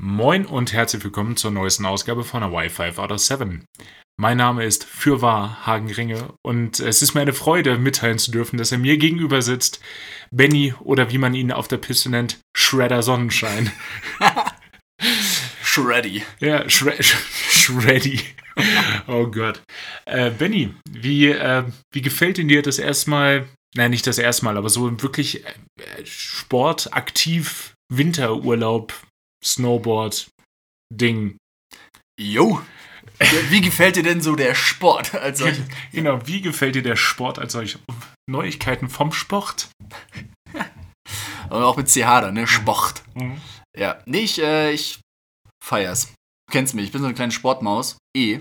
Moin und herzlich willkommen zur neuesten Ausgabe von der Wi-Fi out of 7. Mein Name ist fürwahr Hagen Ringe und es ist mir eine Freude, mitteilen zu dürfen, dass er mir gegenüber sitzt. Benny oder wie man ihn auf der Piste nennt, Shredder Sonnenschein. Shreddy. Ja, Shre Sh Shreddy. Oh Gott. Äh, Benny, wie, äh, wie gefällt dir das erstmal, nein, nicht das erste Mal, aber so wirklich äh, sportaktiv Winterurlaub, Snowboard, Ding? Jo. Wie gefällt dir denn so der Sport als solches? Genau, wie gefällt dir der Sport als solch? Neuigkeiten vom Sport? Aber auch mit CH da, ne? Sport. Mhm. Ja. Nee, ich, äh, ich feier's. Du kennst mich, ich bin so eine kleine Sportmaus. Eh.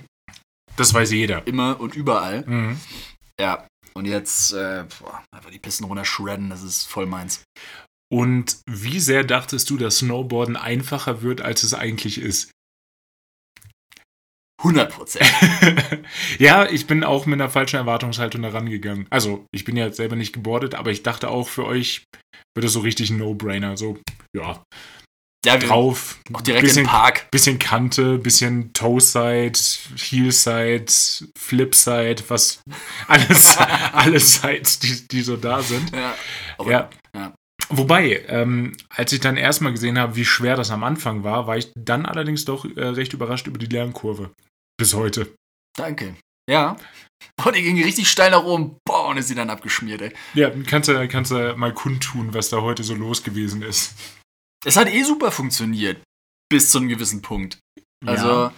Das weiß jeder. Immer und überall. Mhm. Ja. Und jetzt, äh, boah, einfach die Pisten runter shredden, das ist voll meins. Und wie sehr dachtest du, dass Snowboarden einfacher wird, als es eigentlich ist? 100 Prozent. ja, ich bin auch mit einer falschen Erwartungshaltung da rangegangen. Also, ich bin ja selber nicht gebordet, aber ich dachte auch, für euch wird es so richtig ein No-Brainer. So, ja, Ja, drauf. auch direkt bisschen, im Park. Bisschen Kante, bisschen Toe-Side, Heel-Side, Flip-Side, was alles, alle Sides, die, die so da sind. Ja. Aber, Ja. ja. Wobei, ähm, als ich dann erstmal gesehen habe, wie schwer das am Anfang war, war ich dann allerdings doch äh, recht überrascht über die Lernkurve. Bis heute. Danke. Ja. Und die ging richtig steil nach oben. Boah, und ist sie dann abgeschmiert, ey. Ja, kannst du, kannst du mal kundtun, was da heute so los gewesen ist. Es hat eh super funktioniert. Bis zu einem gewissen Punkt. Also, Ja.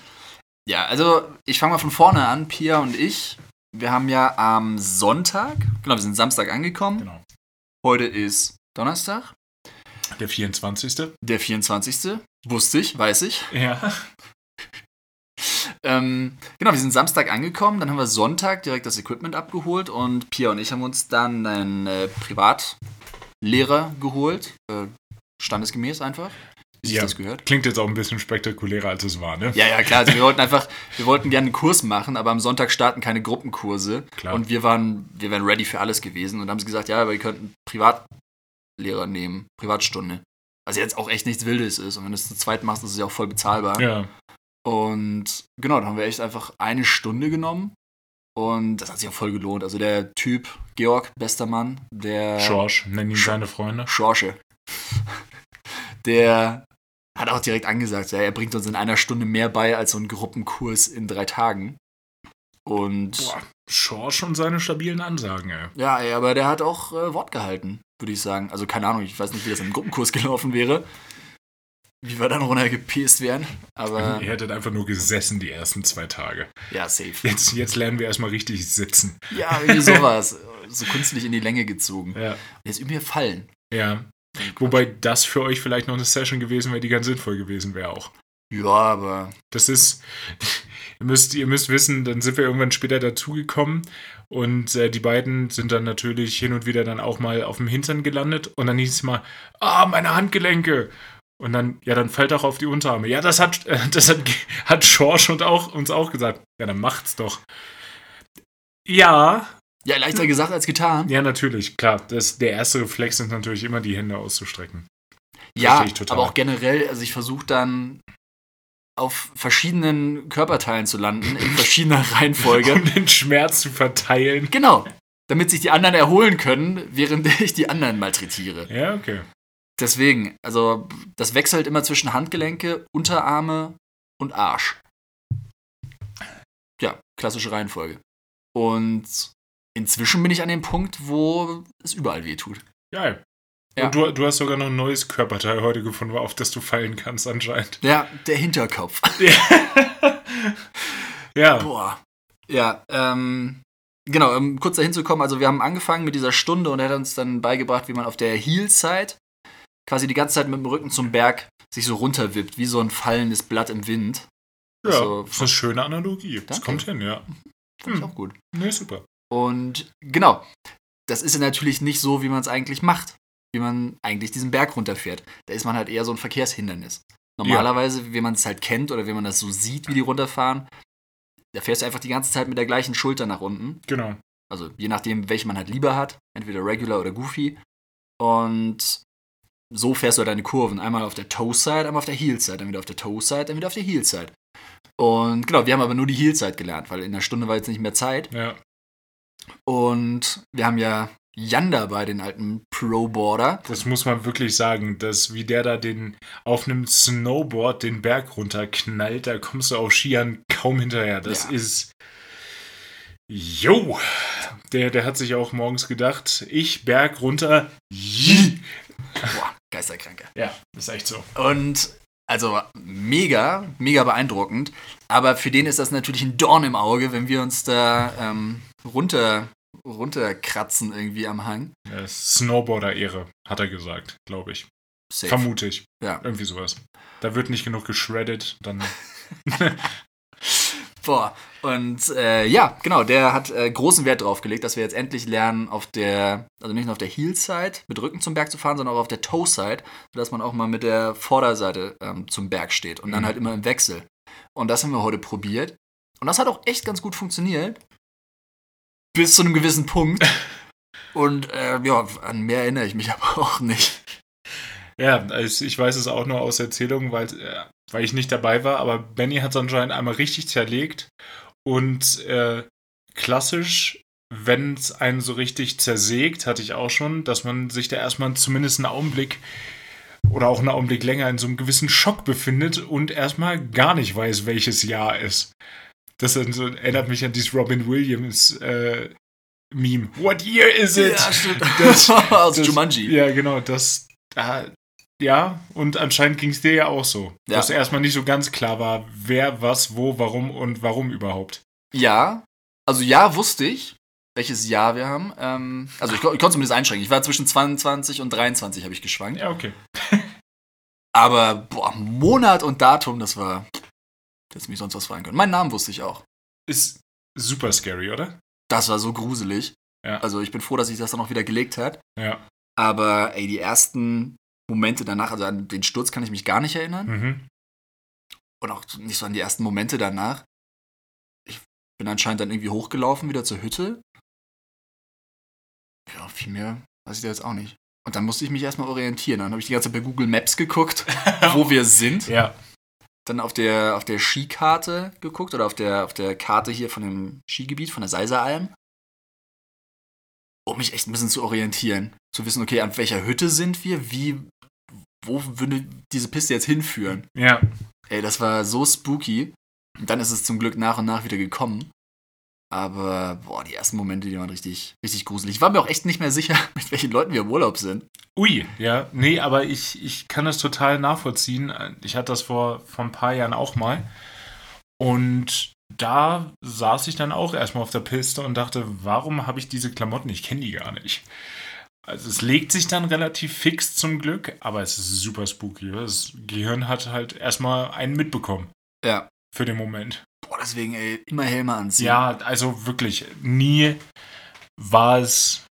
ja, also ich fange mal von vorne an. Pia und ich, wir haben ja am Sonntag, genau, wir sind Samstag angekommen. Genau. Heute ist Donnerstag, Der 24. der 24. Wusste ich, weiß ich. Ja. Ähm, genau, wir sind Samstag angekommen, dann haben wir Sonntag direkt das Equipment abgeholt und Pia und ich haben uns dann einen äh, Privatlehrer geholt. Äh, standesgemäß einfach. Wie Ja. das gehört. Klingt jetzt auch ein bisschen spektakulärer, als es war, ne? Ja, ja, klar. Also wir wollten einfach, wir wollten gerne einen Kurs machen, aber am Sonntag starten keine Gruppenkurse. Klar. Und wir waren, wir wären ready für alles gewesen und haben sie gesagt, ja, aber ihr könnt einen Privatlehrer nehmen, Privatstunde. Was jetzt auch echt nichts Wildes ist. Und wenn du es zu zweit machst, ist es ja auch voll bezahlbar. Ja. Und genau, dann haben wir echt einfach eine Stunde genommen. Und das hat sich auch voll gelohnt. Also der Typ, Georg, bester Mann, der. Schorsch, nennen ihn Sch- seine Freunde. Schorsche. Der hat auch direkt angesagt, ja, er bringt uns in einer Stunde mehr bei als so ein Gruppenkurs in drei Tagen. Und Boah, Schorsch und seine stabilen Ansagen, ey. ja, ey, aber der hat auch äh, Wort gehalten, würde ich sagen. Also keine Ahnung, ich weiß nicht, wie das im Gruppenkurs gelaufen wäre. Wie wir dann runtergepäst wären. Aber Ihr hättet einfach nur gesessen die ersten zwei Tage. ja, safe. Jetzt, jetzt lernen wir erstmal richtig sitzen. Ja, irgendwie sowas. So künstlich in die Länge gezogen. Ja. Jetzt üben wir Fallen. Ja. Wobei das für euch vielleicht noch eine Session gewesen wäre, die ganz sinnvoll gewesen wäre auch. Ja, aber Das ist, ihr müsst, ihr müsst wissen, dann sind wir irgendwann später dazugekommen und äh, die beiden sind dann natürlich hin und wieder dann auch mal auf dem Hintern gelandet und dann hieß es mal, ah, meine Handgelenke. Und dann, ja, dann fällt auch auf die Unterarme. Ja, das hat, äh, das hat, hat Schorsch und auch, uns auch gesagt. Ja, dann macht's doch. Ja, ja, leichter gesagt als getan. ja, natürlich, klar. Das, der erste Reflex ist natürlich immer, die Hände auszustrecken. Ja, aber auch generell, also ich versuche dann auf verschiedenen Körperteilen zu landen, in verschiedener Reihenfolge. Um den Schmerz zu verteilen. genau, damit sich die anderen erholen können, während ich die anderen malträtiere. Ja, okay. Deswegen, also das wechselt immer zwischen Handgelenke, Unterarme und Arsch. Ja, klassische Reihenfolge. Und inzwischen bin ich an dem Punkt, wo es überall weh tut. Geil. Ja. Und du, du hast sogar noch ein neues Körperteil heute gefunden, auf das du fallen kannst anscheinend. Ja, der Hinterkopf. ja. Boah. Ja, ähm, genau, um kurz dahin zu kommen, also wir haben angefangen mit dieser Stunde und er hat uns dann beigebracht, wie man auf der Heel-Side quasi die ganze Zeit mit dem Rücken zum Berg sich so runterwippt, wie so ein fallendes Blatt im Wind. Ja, Also, das ist eine schöne Analogie. Das Danke. kommt hin, ja. Fand ich Hm. auch gut. Nee, super. Und genau, das ist ja natürlich nicht so, wie man es eigentlich macht, wie man eigentlich diesen Berg runterfährt. Da ist man halt eher so ein Verkehrshindernis. Normalerweise, wie man es halt kennt oder wie man das so sieht, wie die runterfahren, da fährst du einfach die ganze Zeit mit der gleichen Schulter nach unten. Genau. Also je nachdem, welche man halt lieber hat, entweder Regular oder Goofy. Und so fährst du halt deine Kurven. Einmal auf der Toe-Side, einmal auf der Heel-Side, dann wieder auf der Toe-Side, dann wieder auf der Heel-Side. Und genau, wir haben aber nur die Heel-Side gelernt, weil in der Stunde war jetzt nicht mehr Zeit. Ja. Und wir haben ja Jan dabei, den alten Pro-Boarder. Das muss man wirklich sagen, dass wie der da den auf einem Snowboard den Berg runterknallt, da kommst du auf Skiern kaum hinterher. Das Ja. ist. Jo! Der, der hat sich auch morgens gedacht, ich Berg runter. Jii. Boah, Geisterkranke. Ja, ist echt so. Und also mega, mega beeindruckend. Aber für den ist das natürlich ein Dorn im Auge, wenn wir uns da ähm, runter, runterkratzen irgendwie am Hang. Snowboarder-Ehre, hat er gesagt, glaube ich. Safe. Vermute ich. Ja. Irgendwie sowas. Da wird nicht genug geschreddet, dann. Boah. Und äh, ja, genau, der hat äh, großen Wert drauf gelegt, dass wir jetzt endlich lernen, auf der, also nicht nur auf der Heel-Side mit Rücken zum Berg zu fahren, sondern auch auf der Toe-Side, sodass man auch mal mit der Vorderseite ähm, zum Berg steht und dann Mhm. halt immer im Wechsel. Und das haben wir heute probiert. Und das hat auch echt ganz gut funktioniert. Bis zu einem gewissen Punkt. Und äh, ja, an mehr erinnere ich mich aber auch nicht. Ja, also ich weiß es auch nur aus Erzählungen, weil, äh, weil ich nicht dabei war, aber Benny hat es anscheinend einmal richtig zerlegt und äh, klassisch, wenn es einen so richtig zersägt, hatte ich auch schon, dass man sich da erstmal zumindest einen Augenblick oder auch einen Augenblick länger in so einem gewissen Schock befindet und erstmal gar nicht weiß, welches Jahr ist. Das erinnert mich an dieses Robin Williams äh, Meme. What year is it? stimmt. Das- Aus das- Jumanji. Ja, genau, das. ah, ja, und anscheinend ging es dir ja auch so. Ja. Dass erstmal nicht so ganz klar war, wer, was, wo, warum und warum überhaupt. Ja, also ja, wusste ich, welches Jahr wir haben. Ähm, also ich, ich konnte zumindest einschränken. Ich war zwischen 22 und 23 habe ich geschwankt. Ja, okay. Aber boah, Monat und Datum, das war. Das mich sonst was fragen können. Meinen Namen wusste ich auch. Ist super scary, oder? Das war so gruselig. Ja. Also ich bin froh, dass sich das dann auch wieder gelegt hat. Ja. Aber ey, die ersten Momente danach, also an den Sturz kann ich mich gar nicht erinnern. Mhm. Und auch nicht so an die ersten Momente danach. Ich bin anscheinend dann irgendwie hochgelaufen wieder zur Hütte. Ja, viel mehr weiß ich da jetzt auch nicht. Und dann musste ich mich erstmal orientieren. Dann habe ich die ganze Zeit bei Google Maps geguckt, wo wir sind. Ja. Dann auf der, auf der Skikarte geguckt oder auf der, auf der Karte hier von dem Skigebiet, von der Seiseralm. Um mich echt ein bisschen zu orientieren. Zu wissen, okay, an welcher Hütte sind wir? Wie, wo würde diese Piste jetzt hinführen? Ja. Ey, das war so spooky. Und dann ist es zum Glück nach und nach wieder gekommen. Aber, boah, die ersten Momente, die waren richtig, richtig gruselig. Ich war mir auch echt nicht mehr sicher, mit welchen Leuten wir im Urlaub sind. Ui, ja. Nee, aber ich, ich kann das total nachvollziehen. Ich hatte das vor, vor ein paar Jahren auch mal. Und da saß ich dann auch erstmal auf der Piste und dachte, warum habe ich diese Klamotten? Ich kenne die gar nicht. Also es legt sich dann relativ fix zum Glück, aber es ist super spooky. Das Gehirn hat halt erstmal einen mitbekommen Ja. für den Moment. Deswegen, ey, immer Helme anziehen. Ja, also wirklich, nie war es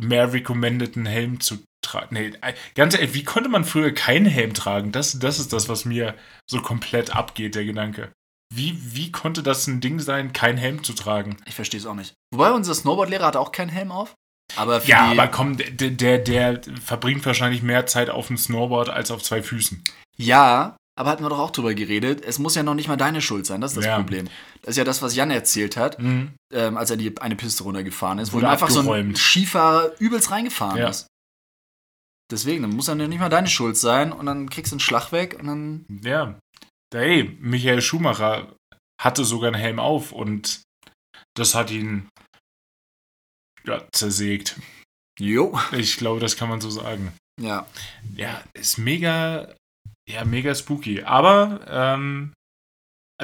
mehr recommended, einen Helm zu tragen. Nee, ganz ehrlich, wie konnte man früher keinen Helm tragen? Das, das ist das, was mir so komplett abgeht, der Gedanke. Wie, wie konnte das ein Ding sein, keinen Helm zu tragen? Ich verstehe es auch nicht. Wobei unser Snowboardlehrer hat auch keinen Helm auf. Aber Ja, aber komm, der, der, der verbringt wahrscheinlich mehr Zeit auf dem Snowboard als auf zwei Füßen. Ja, aber hatten wir doch auch drüber geredet. Es muss ja noch nicht mal deine Schuld sein, das ist das Ja. Problem. Das ist ja das, was Jan erzählt hat, Mhm. ähm, als er die eine Piste runtergefahren ist, wo Wurde ihm einfach so ein. Skifahrer übelst reingefahren Ja. ist. Deswegen, dann muss ja nicht mal deine Schuld sein und dann kriegst du einen Schlag weg und dann. Ja. Hey, Michael Schumacher hatte sogar einen Helm auf und das hat ihn ja, zersägt. Jo. Ich glaube, das kann man so sagen. Ja. Ja, ist mega, ja, mega spooky. Aber ähm,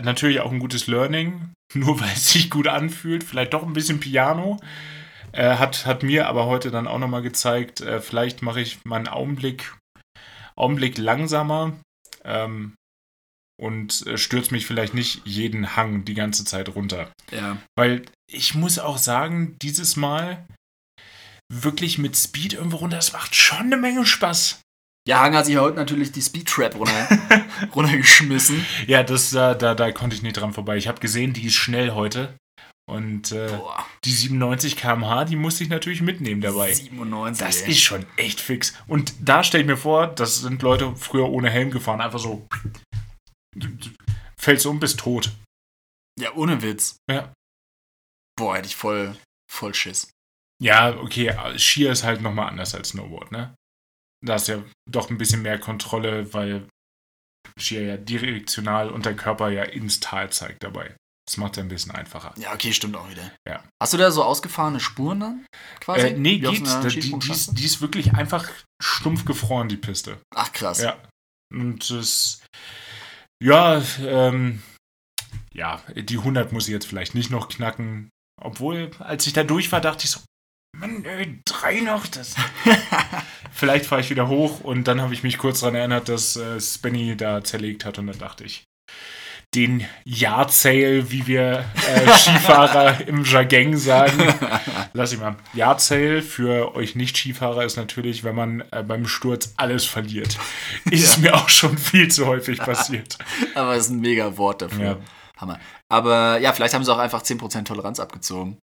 natürlich auch ein gutes Learning, nur weil es sich gut anfühlt. Vielleicht doch ein bisschen Piano. Äh, hat, hat mir aber heute dann auch nochmal gezeigt, äh, vielleicht mache ich meinen Augenblick, Augenblick langsamer ähm, und äh, stürze mich vielleicht nicht jeden Hang die ganze Zeit runter. Ja. Weil ich muss auch sagen, dieses Mal wirklich mit Speed irgendwo runter, das macht schon eine Menge Spaß. Ja, Hang hat sich heute natürlich die Speed Trap runter, runtergeschmissen. Ja, das, da, da, da konnte ich nicht dran vorbei. Ich habe gesehen, die ist schnell heute. Und äh, die 97 km/h, die musste ich natürlich mitnehmen dabei. 97. Das ey. ist schon echt fix. Und da stell ich mir vor, das sind Leute früher ohne Helm gefahren, einfach so. Du, du fällst um, bist tot. Ja, ohne Witz. Ja. Boah, hätte ich voll, voll Schiss. Ja, okay, Skier ist halt nochmal anders als Snowboard, ne? Da ist ja doch ein bisschen mehr Kontrolle, weil Skier ja direktional und der Körper ja ins Tal zeigt dabei. Das macht es ein bisschen einfacher. Ja, okay, stimmt auch wieder. Ja. Hast du da so ausgefahrene Spuren dann? Quasi? Äh, nee, Wie auf geht. einer Die, die, ist, die ist wirklich einfach stumpf gefroren, die Piste. Ach, krass. Ja. Und das. Ja, ähm. Ja, die 100 muss ich jetzt vielleicht nicht noch knacken. Obwohl, als ich da durch war, dachte ich so, Mann, ey, drei noch, das. vielleicht fahre ich wieder hoch und dann habe ich mich kurz daran erinnert, dass äh, Spenny da zerlegt hat und dann dachte ich, den Yard-Sale, wie wir äh, Skifahrer im Jargon sagen, lass ich mal. Yard-Sale für euch Nicht-Skifahrer ist natürlich, wenn man äh, beim Sturz alles verliert. Ist mir auch schon viel zu häufig passiert. Aber es ist ein mega Wort dafür. Ja. Hammer. Aber ja, vielleicht haben sie auch einfach 10% Toleranz abgezogen.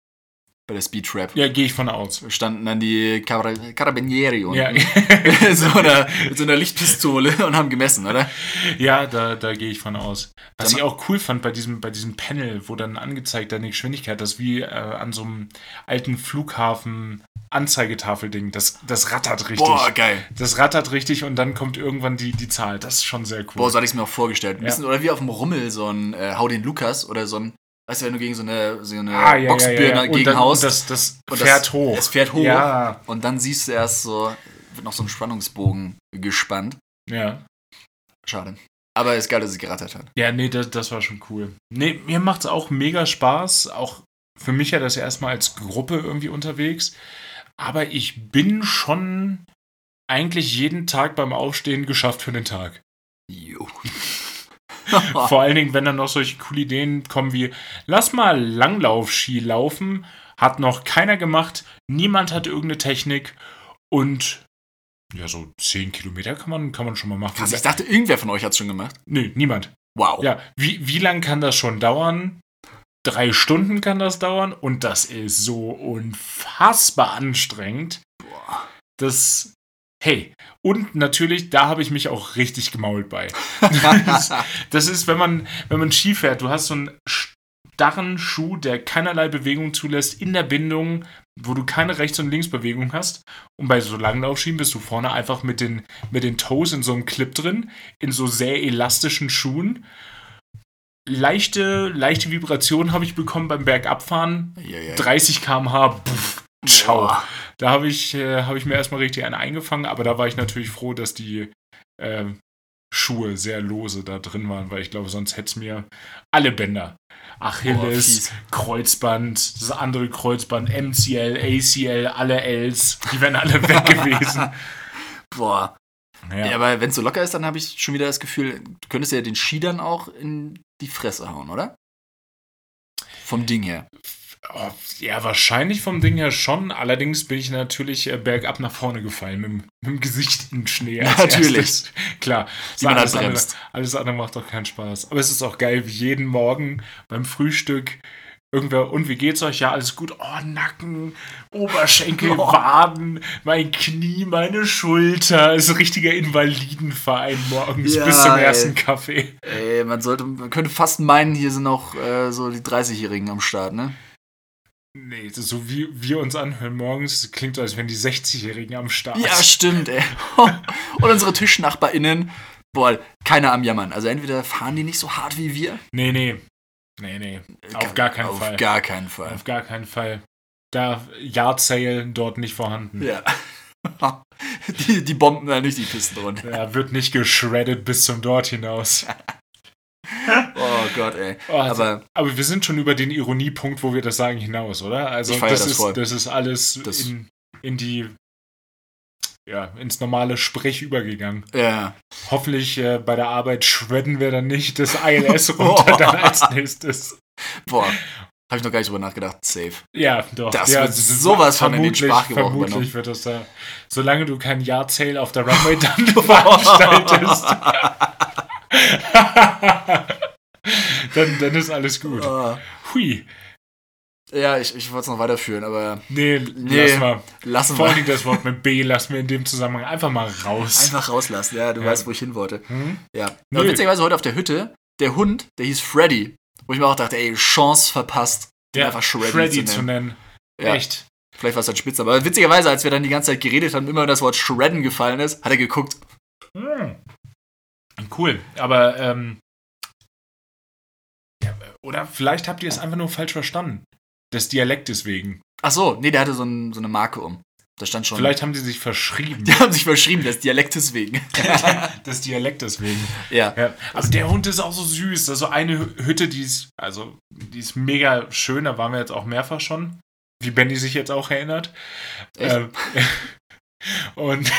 Bei der Speedtrap. Ja, gehe ich von aus. Standen dann die Car Carabinieri unten. Ja, mit, so einer, mit so einer Lichtpistole und haben gemessen, oder? ja da, da gehe ich von aus. Was Sag ich auch cool fand bei diesem, bei diesem Panel, wo dann angezeigt deine Geschwindigkeit, das wie äh, an so einem alten Flughafen Anzeigetafelding, das, das rattert richtig. Boah, geil. Das rattert richtig und dann kommt irgendwann die, die Zahl. Das ist schon sehr cool. Boah, so hatte ich es mir auch vorgestellt. Ein Ja. bisschen, oder wie auf dem Rummel, so ein äh, Hau den Lukas oder so ein, weißt du, wenn du gegen so eine, so eine ah, ja, Boxbirne ja, ja. Gegen dann, haust das, das und fährt das, hoch. Es fährt hoch. Ja, Und dann siehst du erst so, wird noch so ein Spannungsbogen gespannt. ja. Schade. Aber ist geil, dass es gerattert hat. Ja, nee, das, das war schon cool. Nee, mir macht's auch mega Spaß. Auch für mich ja das erstmal als Gruppe irgendwie unterwegs. Aber ich bin schon eigentlich jeden Tag beim Aufstehen geschafft für den Tag. Jo. Vor allen Dingen, wenn dann noch solche coole Ideen kommen wie, lass mal Langlaufski laufen. Hat noch keiner gemacht. Niemand hat irgendeine Technik. Und ja, so 10 Kilometer kann man, kann man schon mal machen. Krass, ich dachte, irgendwer von euch hat es schon gemacht. nee, niemand. Wow. Ja, wie, wie lang kann das schon dauern? Drei Stunden kann das dauern und das ist so unfassbar anstrengend. Boah. Das, hey, und natürlich, da habe ich mich auch richtig gemault bei. Das, das ist, wenn man, wenn man Ski fährt, du hast so einen starren Schuh, der keinerlei Bewegung zulässt in der Bindung, wo du keine Rechts- und Linksbewegung hast. Und bei so Langlaufschienen bist du vorne einfach mit den, mit den Toes in so einem Clip drin, in so sehr elastischen Schuhen. Leichte, leichte Vibration habe ich bekommen beim Bergabfahren. Ja, ja. 30 km/h. Ciao. Boah. Da habe ich, äh, hab ich mir erstmal richtig einen eingefangen, aber da war ich natürlich froh, dass die äh, Schuhe sehr lose da drin waren, weil ich glaube, sonst hätte es mir alle Bänder. Achilles, fies. Kreuzband, das andere Kreuzband, MCL, ACL, alle Ls, die wären alle weg gewesen. Boah. Ja, Ja. aber wenn es so locker ist, dann habe ich schon wieder das Gefühl, du könntest ja den Ski dann auch in die Fresse hauen, oder? Vom Ding her. Oh, ja, wahrscheinlich vom Ding her schon. Allerdings bin ich natürlich äh, bergab nach vorne gefallen, mit, dem- mit dem Gesicht in Schnee. Natürlich. erstes. Klar. Man alles, halt andere, alles andere macht doch keinen Spaß. Aber es ist auch geil, wie jeden Morgen beim Frühstück irgendwer, und wie geht's euch? Ja, alles gut. Oh, Nacken, Oberschenkel, Oh. Waden, mein Knie, meine Schulter. ist ein richtiger Invalidenverein morgens Ja, bis zum ey. ersten Kaffee. Ey, man sollte, man könnte fast meinen, hier sind auch äh, so die 30-Jährigen am Start, ne? Nee, das ist so wie wir uns anhören morgens, klingt so, als wären die 60-Jährigen am Start. Ja, stimmt, ey. Und unsere TischnachbarInnen, boah, keiner am Jammern. Also entweder fahren die nicht so hart wie wir. Nee, nee. Nee, nee. Auf gar keinen auf Fall. gar keinen Fall. Auf gar keinen Fall. Da Yard Sale dort nicht vorhanden. Ja. Die, die bomben da nicht die Pisten runter. Er wird nicht geschreddet bis zum dort hinaus. Oh Gott, ey. Oh, also- Aber Aber wir sind schon über den Ironiepunkt, wo wir das sagen, hinaus, oder? Also das, das ist, voll. das ist alles Das- in, in die ja, ins normale Sprech übergegangen. ja. Hoffentlich äh, bei der Arbeit shredden wir dann nicht das ILS runter dann als nächstes. Boah. Habe ich noch gar nicht drüber nachgedacht. Safe. Ja, doch. Das ja, wird sowas von in den Sprachgebrauch Vermutlich übernommen. wird das da, solange du kein Sale auf der Runway dann veranstaltest, dann, dann ist alles gut. Oh. Hui. Ja, ich, ich wollte es noch weiterführen, aber Nee, Nee. lass mal. lassen Vor allem das Wort mit B lassen wir in dem Zusammenhang einfach mal raus. Einfach rauslassen, ja, du Ja. weißt, wo ich hin wollte. Hm? Ja. Aber witzigerweise heute auf der Hütte, der Hund, der hieß Freddy. Wo ich mir auch dachte, ey, Chance verpasst, Ja, einfach Shreddy, Freddy zu zu nennen. nennen. Ja. Echt. Vielleicht war es sein Spitze, aber witzigerweise, als wir dann die ganze Zeit geredet haben, immer wenn das Wort Shredden gefallen ist, hat er geguckt. Hm. Cool. Aber, ähm, ja, oder vielleicht habt ihr es einfach nur falsch verstanden. Des Dialektes wegen. Ach so, nee, der hatte so, ein, so eine Marke um. Da stand schon. Vielleicht haben die sich verschrieben. Die haben sich verschrieben, des Dialektes wegen. Des Dialektes wegen. ja. Ja, also der Hund ist auch so süß. Also eine Hütte, die ist, also die ist mega schön. Da waren wir jetzt auch mehrfach schon, wie Benny sich jetzt auch erinnert. Echt? Ähm, und,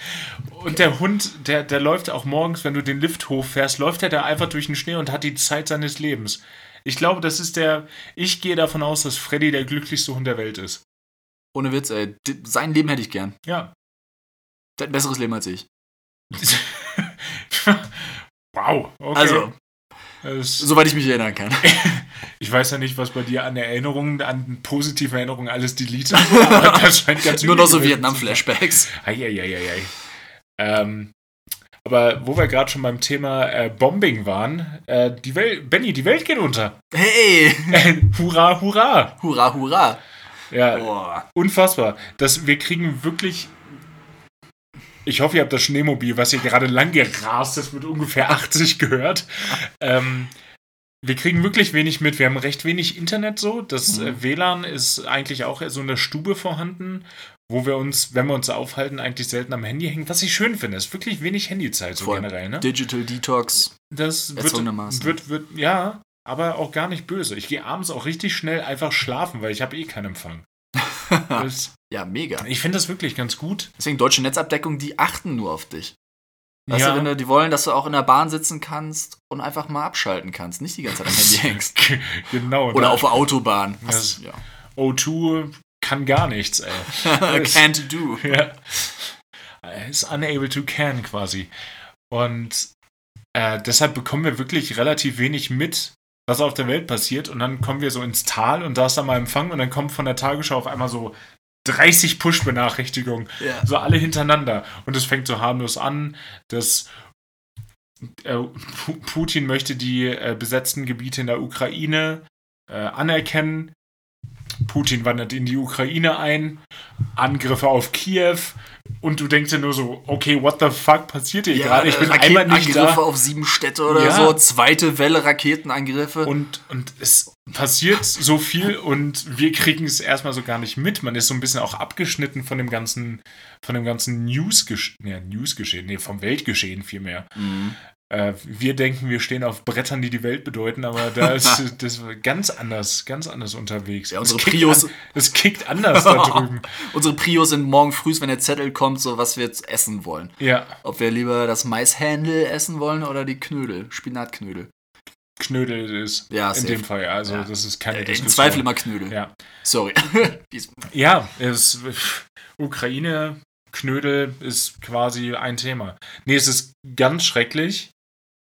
und der Hund, der, der läuft auch morgens, wenn du den Lift hochfährst, läuft er da einfach durch den Schnee und hat die Zeit seines Lebens. Ich glaube, das ist der. Ich gehe davon aus, dass Freddy der glücklichste Hund der Welt ist. Ohne Witz, ey. Sein Leben hätte ich gern. Ja. Der hat ein besseres Leben als ich. wow. Okay. Also, Das- soweit ich mich erinnern kann. Ich weiß ja nicht, was bei dir an Erinnerungen, an positiven Erinnerungen alles aber das scheint ganz Nur noch so. Vietnam-Flashbacks. Eieieiei. Ähm, aber wo wir gerade schon beim Thema äh, Bombing waren, äh, die Welt, Benny, die Welt geht unter. Hey! hurra, hurra. Hurra, hurra! Ja, Boah. unfassbar. Das, wir kriegen wirklich. Ich hoffe, ihr habt das Schneemobil, was hier gerade lang gerast ist, mit ungefähr 80 gehört. Ähm, wir kriegen wirklich wenig mit. Wir haben recht wenig Internet so. Das Mhm. äh, WLAN ist eigentlich auch so in der Stube vorhanden, wo wir uns, wenn wir uns aufhalten, eigentlich selten am Handy hängen. Was ich schön finde, ist wirklich wenig Handyzeit so Voll. generell. Ne? Digital Detox. Das wird, wird, wird, ja, aber auch gar nicht böse. Ich gehe abends auch richtig schnell einfach schlafen, weil ich habe eh keinen Empfang. Das, Ja, mega. ich finde das wirklich ganz gut. Deswegen deutsche Netzabdeckung, die achten nur auf dich. Weißt ja. du, wenn du, die wollen, dass du auch in der Bahn sitzen kannst und einfach mal abschalten kannst, nicht die ganze Zeit am Handy hängst. genau. Oder auf der Autobahn. Das- ja. O2 kann gar nichts, ey. Can't do. ja. Ist unable to can quasi. Und äh, deshalb bekommen wir wirklich relativ wenig mit, was auf der Welt passiert. Und dann kommen wir so ins Tal und da ist dann mal Empfang und dann kommt von der Tagesschau auf einmal so 30 Push-Benachrichtigungen. Ja. So alle hintereinander. Und es fängt so harmlos an, dass äh, Pu- Putin möchte die äh, besetzten Gebiete in der Ukraine äh, anerkennen. Putin wandert in die Ukraine ein. Angriffe auf Kiew. Und du denkst dir nur so, okay, what the fuck passiert hier gerade? Ich bin einmal nicht Raketenangriffe da. auf sieben Städte oder Ja. so, zweite Welle Raketenangriffe. Und, und es passiert so viel und wir kriegen es erstmal so gar nicht mit. Man ist so ein bisschen auch abgeschnitten von dem ganzen, von dem ganzen News-Geschehen, nee, News-Geschehen, nee, vom Weltgeschehen vielmehr. Mhm. Äh, wir denken, wir stehen auf Brettern, die die Welt bedeuten, aber da ist das ganz anders, ganz anders unterwegs. Ja, Es unsere kickt Prius- an- kickt anders da drüben. Unsere Prios sind morgen früh, wenn der Zettel kommt, so was wir jetzt essen wollen. Ja, Ob wir lieber das Maishändel essen wollen oder die Knödel, Spinatknödel. Knödel ist Ja, in safe. dem Fall. Also Ja. das ist keine Äh, Im Diskussion. Zweifel immer Knödel. Ja, Sorry. Ja es, Ukraine, Knödel ist quasi ein Thema. Nee, es ist ganz schrecklich.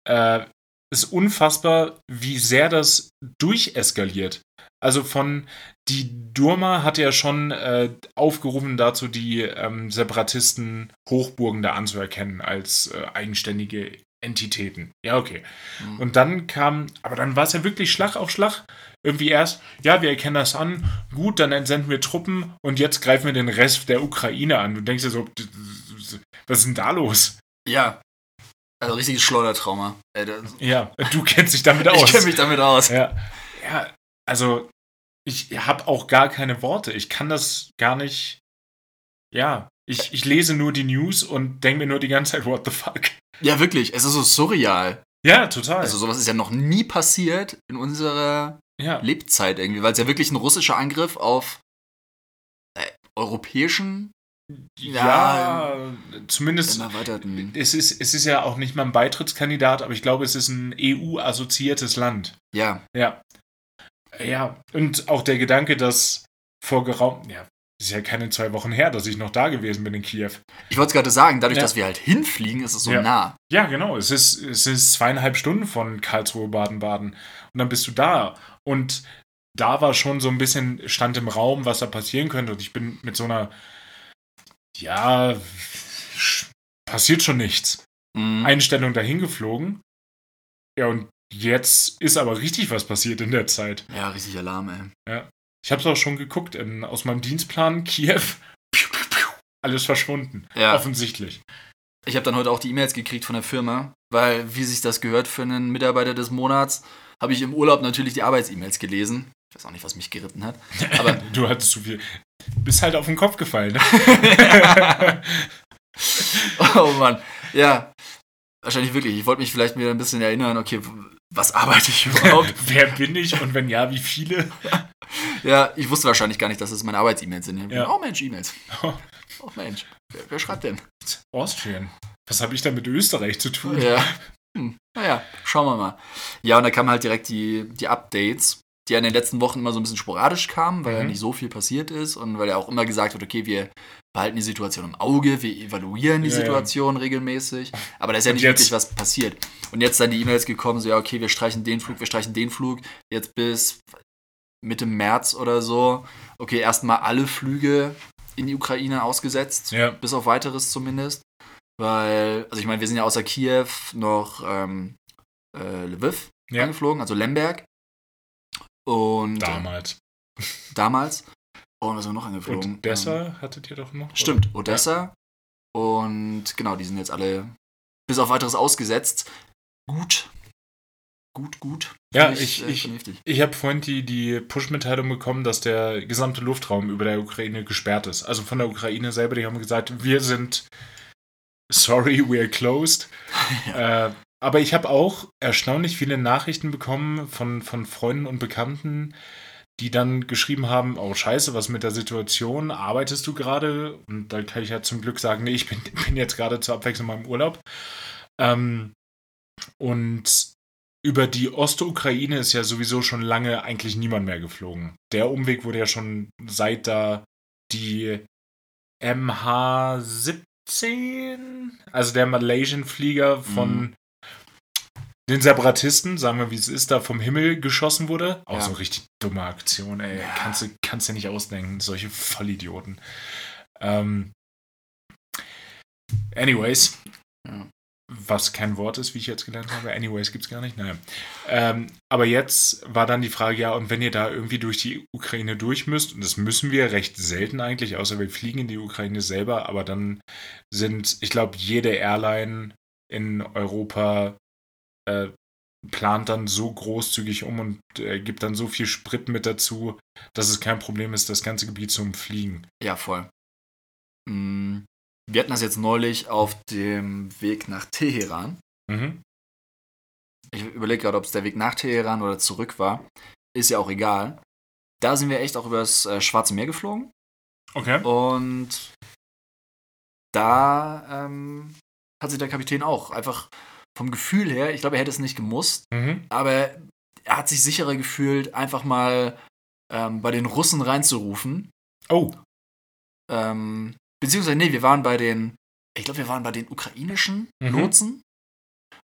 Äh, ist unfassbar, wie sehr das durcheskaliert. Also von die Durma hat ja schon äh, aufgerufen dazu, die ähm, Separatisten Hochburgen da anzuerkennen als äh, eigenständige Entitäten. Ja, okay. Mhm. Und dann kam, aber dann war es ja wirklich Schlag auf Schlag. Irgendwie erst, ja, wir erkennen das an, gut, dann entsenden wir Truppen und jetzt greifen wir den Rest der Ukraine an. Du denkst dir so, was ist denn da los? Ja. Also richtiges Schleudertrauma. Ey, Ja, du kennst dich damit aus. Ich kenne mich damit aus. Ja, ja also ich habe auch gar keine Worte. Ich kann das gar nicht. Ja, ich, ich lese nur die News und denke mir nur die ganze Zeit, what the fuck? Ja, wirklich. Es ist so surreal. Ja, total. Also sowas ist ja noch nie passiert in unserer ja. Lebzeit irgendwie, weil es ja wirklich ein russischer Angriff auf äh, europäischen, Ja, zumindest. im erweiterten. Es ist, es ist ja auch nicht mal ein Beitrittskandidat, aber ich glaube, es ist ein EU-assoziiertes Land. Ja, Ja. Ja, und auch der Gedanke, dass vor geraumt, ja, ist ja keine zwei Wochen her, dass ich noch da gewesen bin in Kiew. ich wollte es gerade sagen, dadurch, Ja. dass wir halt hinfliegen, ist es so Ja. nah. Ja, genau. Es ist, es ist zweieinhalb Stunden von Karlsruhe, Baden-Baden. Und dann bist du da. Und da war schon so ein bisschen Stand im Raum, was da passieren könnte. Und ich bin mit so einer, ja, passiert schon nichts. Mhm. Einstellung dahin geflogen. Ja, und jetzt ist aber richtig was passiert in der Zeit. Ja, richtig Alarm, ey. Ich habe es auch schon geguckt in, aus meinem Dienstplan Kiew. Piu, piu, piu. Alles verschwunden. Ja. Offensichtlich. Ich habe dann heute auch die E-Mails gekriegt von der Firma, weil, wie sich das gehört für einen Mitarbeiter des Monats, habe ich im Urlaub natürlich die Arbeits-E-Mails gelesen. Ich weiß auch nicht, was mich geritten hat. Aber du hattest zu viel. Bist halt auf den Kopf gefallen. Oh Mann, ja. Wahrscheinlich wirklich. Ich wollte mich vielleicht wieder ein bisschen erinnern, okay, was arbeite ich überhaupt? Wer bin ich und wenn ja, wie viele? ja, ich wusste wahrscheinlich gar nicht, dass es meine Arbeits-E-Mails sind. Ja. Oh Mensch, E-Mails. Oh Mensch, wer, wer schreibt denn? Austrian. Was habe ich da mit Österreich zu tun? Ja. Hm. Naja, schauen wir mal. Ja, und da kamen halt direkt die, die Updates, die ja in den letzten Wochen immer so ein bisschen sporadisch kamen, weil ja Mhm. nicht so viel passiert ist und weil ja auch immer gesagt wird, okay, wir behalten die Situation im Auge, wir evaluieren die Ja, ja. Situation regelmäßig, aber da ist ja nicht wirklich was passiert. Und jetzt dann die E-Mails gekommen, so ja, okay, wir streichen den Flug, wir streichen den Flug, jetzt bis Mitte März oder so. Okay, erstmal alle Flüge in die Ukraine ausgesetzt, Ja. bis auf weiteres zumindest. Weil, also ich meine, wir sind ja außer Kiew noch ähm, äh, Lviv Ja. angeflogen, also Lemberg. Und äh, Damals. damals. Und was sind wir noch angeflogen? Odessa hattet ihr doch noch? Ähm, stimmt, Odessa. Und genau, die sind jetzt alle bis auf weiteres ausgesetzt. Gut. Gut, gut. Ja, Finde ich, äh, ich, ich habe vorhin die, die Push-Mitteilung bekommen, dass der gesamte Luftraum über der Ukraine gesperrt ist. Also von der Ukraine selber, die haben gesagt, wir sind sorry, we're closed. äh, aber ich habe auch erstaunlich viele Nachrichten bekommen von, von Freunden und Bekannten, die dann geschrieben haben, oh scheiße, was mit der Situation, arbeitest du gerade? Und da kann ich ja zum Glück sagen, nee, ich bin, bin jetzt gerade zur Abwechslung in meinem Urlaub. Ähm, und über die Ostukraine ist ja sowieso schon lange eigentlich niemand mehr geflogen. Der Umweg wurde ja schon seit da die MH17, also der Malaysian-Flieger von den Separatisten, sagen wir wie es ist, da vom Himmel geschossen wurde. Auch Ja. so richtig dumme Aktion, ey. Ja. Kannst du kannst du nicht ausdenken, solche Vollidioten. Ähm, anyways, Ja. was kein Wort ist, wie ich jetzt gelernt habe. Anyways gibt's gar nicht. Naja. Ähm, aber jetzt war dann die Frage, ja, und wenn ihr da irgendwie durch die Ukraine durch müsst, und das müssen wir recht selten eigentlich, außer wir fliegen in die Ukraine selber, aber dann sind, ich glaube, jede Airline in Europa äh, plant dann so großzügig um und äh, gibt dann so viel Sprit mit dazu, dass es kein Problem ist, das ganze Gebiet zu umfliegen. Ja, voll. Mm, Wir hatten das jetzt neulich auf dem Weg nach Teheran. Mhm. Ich überlege gerade, ob es der Weg nach Teheran oder zurück war. Ist ja auch egal. Da sind wir echt auch übers äh, Schwarze Meer geflogen. Okay. Und da ähm, hat sich der Kapitän auch einfach vom Gefühl her, ich glaube, er hätte es nicht gemusst, Mhm. aber er hat sich sicherer gefühlt, einfach mal ähm, bei den Russen reinzurufen. Oh, Ähm, beziehungsweise, nee, wir waren bei den, ich glaube, wir waren bei den ukrainischen Mhm. Lotsen.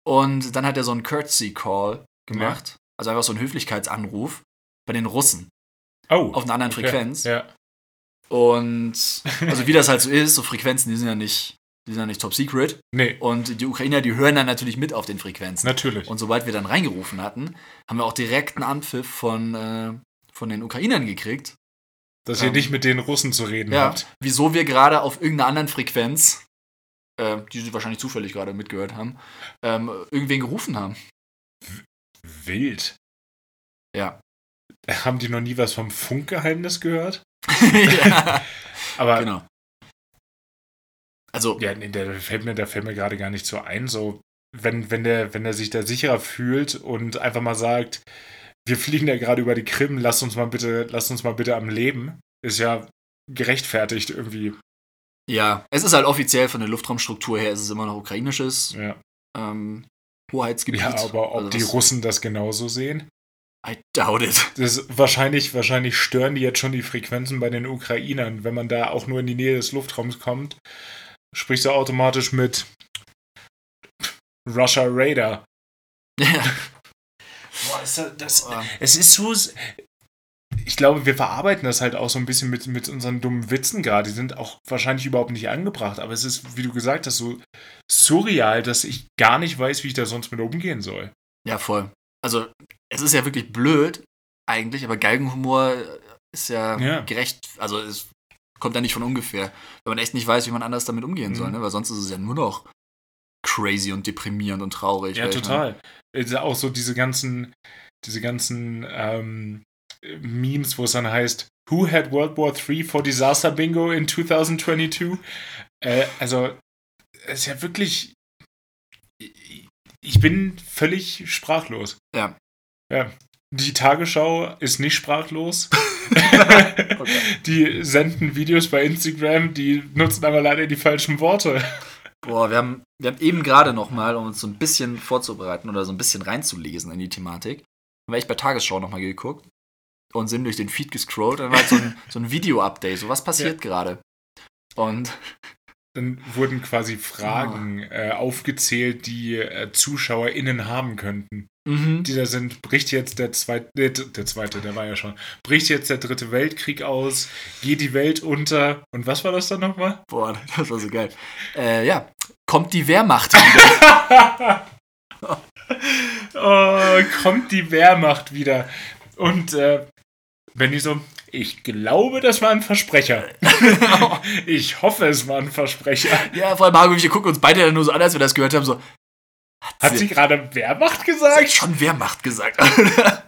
Und dann hat er so einen Courtesy-Call gemacht. Also einfach so einen Höflichkeitsanruf bei den Russen oh. auf einer anderen Okay. Frequenz. Ja. Und also wie das halt so ist, so Frequenzen, die sind ja nicht, die sind ja nicht top secret. Nee, Und die Ukrainer, die hören dann natürlich mit auf den Frequenzen. natürlich. Und sobald wir dann reingerufen hatten, haben wir auch direkt einen Anpfiff von, äh, von den Ukrainern gekriegt. Dass ihr Ähm, nicht mit den Russen zu reden Ja, habt. wieso wir gerade auf irgendeiner anderen Frequenz, äh, die sie wahrscheinlich zufällig gerade mitgehört haben, ähm, irgendwen gerufen haben. Wild. Ja. Haben die noch nie was vom Funkgeheimnis gehört? ja. Aber Genau. Also, ja, nee, da fällt mir, da fällt mir gerade gar nicht so ein. So, wenn, wenn der, wenn der sich da sicherer fühlt und einfach mal sagt, wir fliegen da gerade über die Krim, lasst uns mal bitte, lasst uns mal bitte am Leben, ist ja gerechtfertigt irgendwie. ja, es ist halt offiziell von der Luftraumstruktur her, ist es immer noch ukrainisches Ja, ähm, Hoheitsgebiet. ja aber ob Also die Russen das genauso sehen? I doubt it. Das wahrscheinlich, wahrscheinlich stören die jetzt schon die Frequenzen bei den Ukrainern. Wenn man da auch nur in die Nähe des Luftraums kommt, sprichst du automatisch mit Russia Raider. Ja. Boah, ist das, das, Ähm, es ist so. ich glaube, wir verarbeiten das halt auch so ein bisschen mit, mit unseren dummen Witzen gerade. Die sind auch wahrscheinlich überhaupt nicht angebracht, aber es ist, wie du gesagt hast, so surreal, dass ich gar nicht weiß, wie ich da sonst mit umgehen soll. Ja, voll. Also, es ist ja wirklich blöd, eigentlich, aber Galgenhumor ist ja, Ja. gerecht, also es kommt ja nicht von ungefähr, wenn man echt nicht weiß, wie man anders damit umgehen soll, Mhm. ne? weil sonst ist es ja nur noch crazy und deprimierend und traurig. Ja, total. Also auch so diese ganzen, diese ganzen ähm, Memes, wo es dann heißt, Who had World War III for Disaster Bingo in 2022? Äh, also, es ist ja wirklich. Ich bin völlig sprachlos. Ja. Ja. Die Tagesschau ist nicht sprachlos. Die senden Videos bei Instagram, die nutzen aber leider die falschen Worte. Boah, wir haben, wir haben eben gerade noch mal, um uns so ein bisschen vorzubereiten oder so ein bisschen reinzulesen in die Thematik, haben wir echt bei Tagesschau noch mal geguckt und sind durch den Feed gescrollt. Dann war halt so ein, so ein Video-Update, so was passiert gerade. Und Dann wurden quasi Fragen äh, aufgezählt, die äh, ZuschauerInnen haben könnten. mhm. Die da sind, bricht jetzt der zweite, der, der zweite, der war ja schon, bricht jetzt der dritte Weltkrieg aus, geht die Welt unter und was war das dann nochmal? boah, das war so geil. Äh, ja, kommt die Wehrmacht wieder. oh, kommt die Wehrmacht wieder. Und äh, Benny so, ich glaube, das war ein Versprecher. ich hoffe, es war ein Versprecher. ja, vor allem Marco, wir gucken uns beide dann nur so an, als wir das gehört haben, so, Hat sie gerade Wehrmacht hat gesagt? schon Wehrmacht gesagt.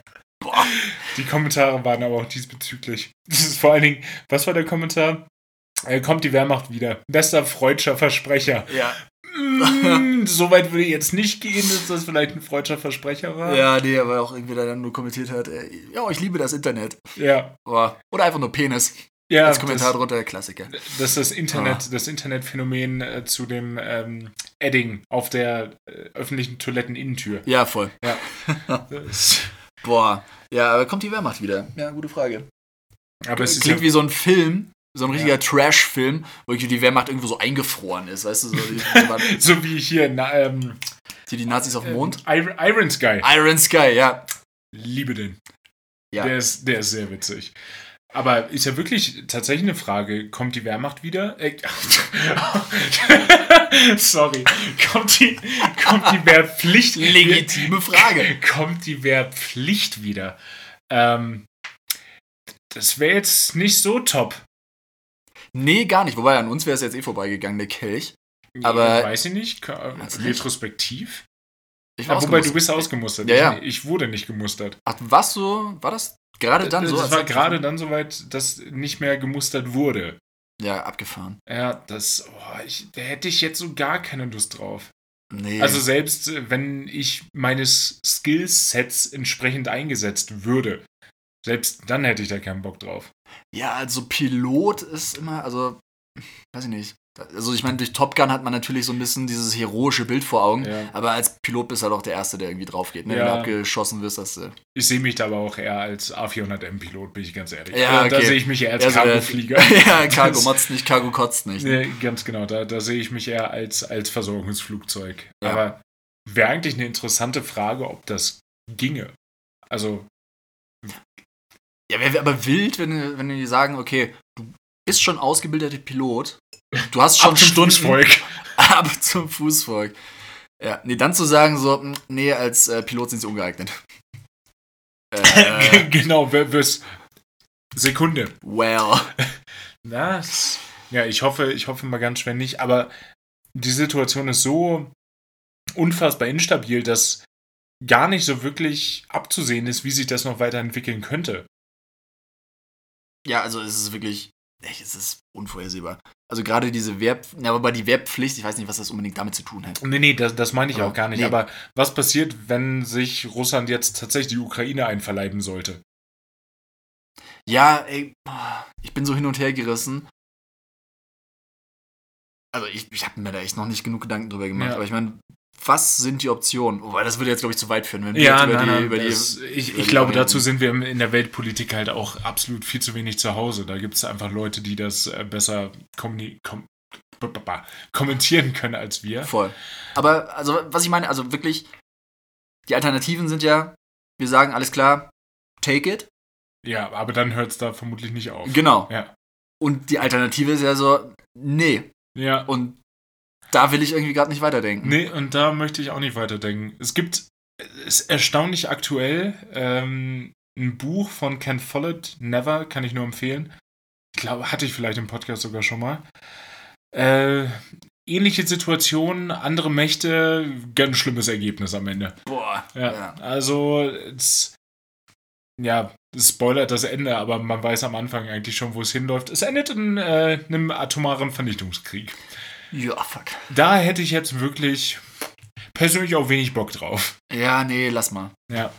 Die Kommentare waren aber auch diesbezüglich. Das ist vor allen Dingen, was war der Kommentar? Äh, kommt die Wehrmacht wieder. Bester freudscher Versprecher. ja. Mm, so weit würde ich jetzt nicht gehen, dass das vielleicht ein freudscher Versprecher war. ja, nee, aber auch irgendwie da dann nur kommentiert hat, ja, ich liebe das Internet. Ja. Boah. Oder einfach nur Penis. ja als Kommentar das, drunter, Klassiker. das ist das Internet, das Internetphänomen äh, zu dem ähm, Edding auf der äh, öffentlichen Toiletteninnentür. Ja, voll. Das, Boah. Ja, aber kommt die Wehrmacht wieder? Ja, gute Frage. aber es Klingt ja, wie so ein Film, so ein richtiger Ja. Trash-Film, wo die Wehrmacht irgendwo so eingefroren ist, weißt du, so so wie hier na, ähm, die, die Nazis auf dem Mond. Iron, Iron Sky. Iron Sky, ja. Liebe den. Ja. Der, ist, der ist sehr witzig. Aber ist ja wirklich tatsächlich eine Frage, kommt die Wehrmacht wieder? Äh, Sorry. Kommt die, kommt die Wehrpflicht Legitime Frage. Kommt die Wehrpflicht wieder? Ähm, das wäre jetzt nicht so top. Nee, gar nicht. Wobei, an uns wäre es jetzt eh vorbeigegangen, der Kelch. Aber- Weiß ich nicht. Retrospektiv? Ich Ja, wobei du bist ausgemustert. Ja, ja. Ich, ich wurde nicht gemustert. Ach, was so? War das gerade dann so? das war gerade dann soweit, dass nicht mehr gemustert wurde. Ja, abgefahren. Ja, das, oh, ich, da hätte ich jetzt so gar keine Lust drauf. Nee. Also selbst äh, wenn ich meines Skillsets entsprechend eingesetzt würde, selbst dann hätte ich da keinen Bock drauf. ja, also Pilot ist immer, also, weiß ich nicht. Also ich meine, durch Top Gun hat man natürlich so ein bisschen dieses heroische Bild vor Augen. Ja. Aber als Pilot bist du halt auch der Erste, der irgendwie drauf geht. Ne? Wenn Ja. du abgeschossen wirst, hast du. Ich sehe mich da aber auch eher als A400M-Pilot, bin ich ganz ehrlich. Ja, Also Da okay. sehe ich mich eher als eher so der- Cargoflieger. ja, Cargo motzt nicht, Cargo kotzt nicht. Ne? Nee, ganz genau, da, da sehe ich mich eher als, als Versorgungsflugzeug. Ja. Aber wäre eigentlich eine interessante Frage, ob das ginge. Also, Ja, wäre aber wild, wenn, wenn die sagen, okay, du bist schon ausgebildeter Pilot, du hast schon ab zum Stunden Fußvolk. ab zum Fußvolk. Ja, nee, dann zu sagen so, hm, nee, als äh, Pilot sind sie ungeeignet. Äh, genau, wir's. Sekunde. well. Das. Ja, ich hoffe, ich hoffe mal ganz schwer nicht, aber die Situation ist so unfassbar instabil, dass gar nicht so wirklich abzusehen ist, wie sich das noch weiterentwickeln könnte. Ja, also es ist wirklich, echt, es ist unvorhersehbar. Also gerade diese Wehr, ja, aber die Wehrpflicht, ich weiß nicht, was das unbedingt damit zu tun hat. Nee, nee, das, das meine ich Aber auch gar nicht. nee. Aber was passiert, wenn sich Russland jetzt tatsächlich die Ukraine einverleiben sollte? Ja, ey, ich bin so hin und her gerissen. Also ich, ich habe mir da echt noch nicht genug Gedanken drüber gemacht, Ja. aber ich meine, was sind die Optionen? Wobei, das würde jetzt, glaube ich, zu weit führen, wenn wir jetzt über die, über die das, ich, über ich die glaube, Varianten- dazu sind wir in der Weltpolitik halt auch absolut viel zu wenig zu Hause. Da gibt es einfach Leute, die das äh, besser kom kommentieren können als wir. Voll. Aber, also, was ich meine, also wirklich, die Alternativen sind ja, wir sagen, alles klar, take it. Ja, aber dann hört es da vermutlich nicht auf. Genau. Ja. Und die Alternative ist ja so, nee. Ja. Und da will ich irgendwie gerade nicht weiterdenken. Nee, und da möchte ich auch nicht weiterdenken. Es gibt, es ist erstaunlich aktuell, ähm, ein Buch von Ken Follett, Never, kann ich nur empfehlen. Ich glaube, hatte ich vielleicht im Podcast sogar schon mal. Äh, ähnliche Situation, andere Mächte, ganz schlimmes Ergebnis am Ende. Boah. Ja, Ja. also, es, ja, spoilert das Ende, aber man weiß am Anfang eigentlich schon, wo es hinläuft. Es endet in äh, einem atomaren Vernichtungskrieg. Ja, fuck. Da hätte ich jetzt wirklich persönlich auch wenig Bock drauf. Ja, nee, lass mal. Ja,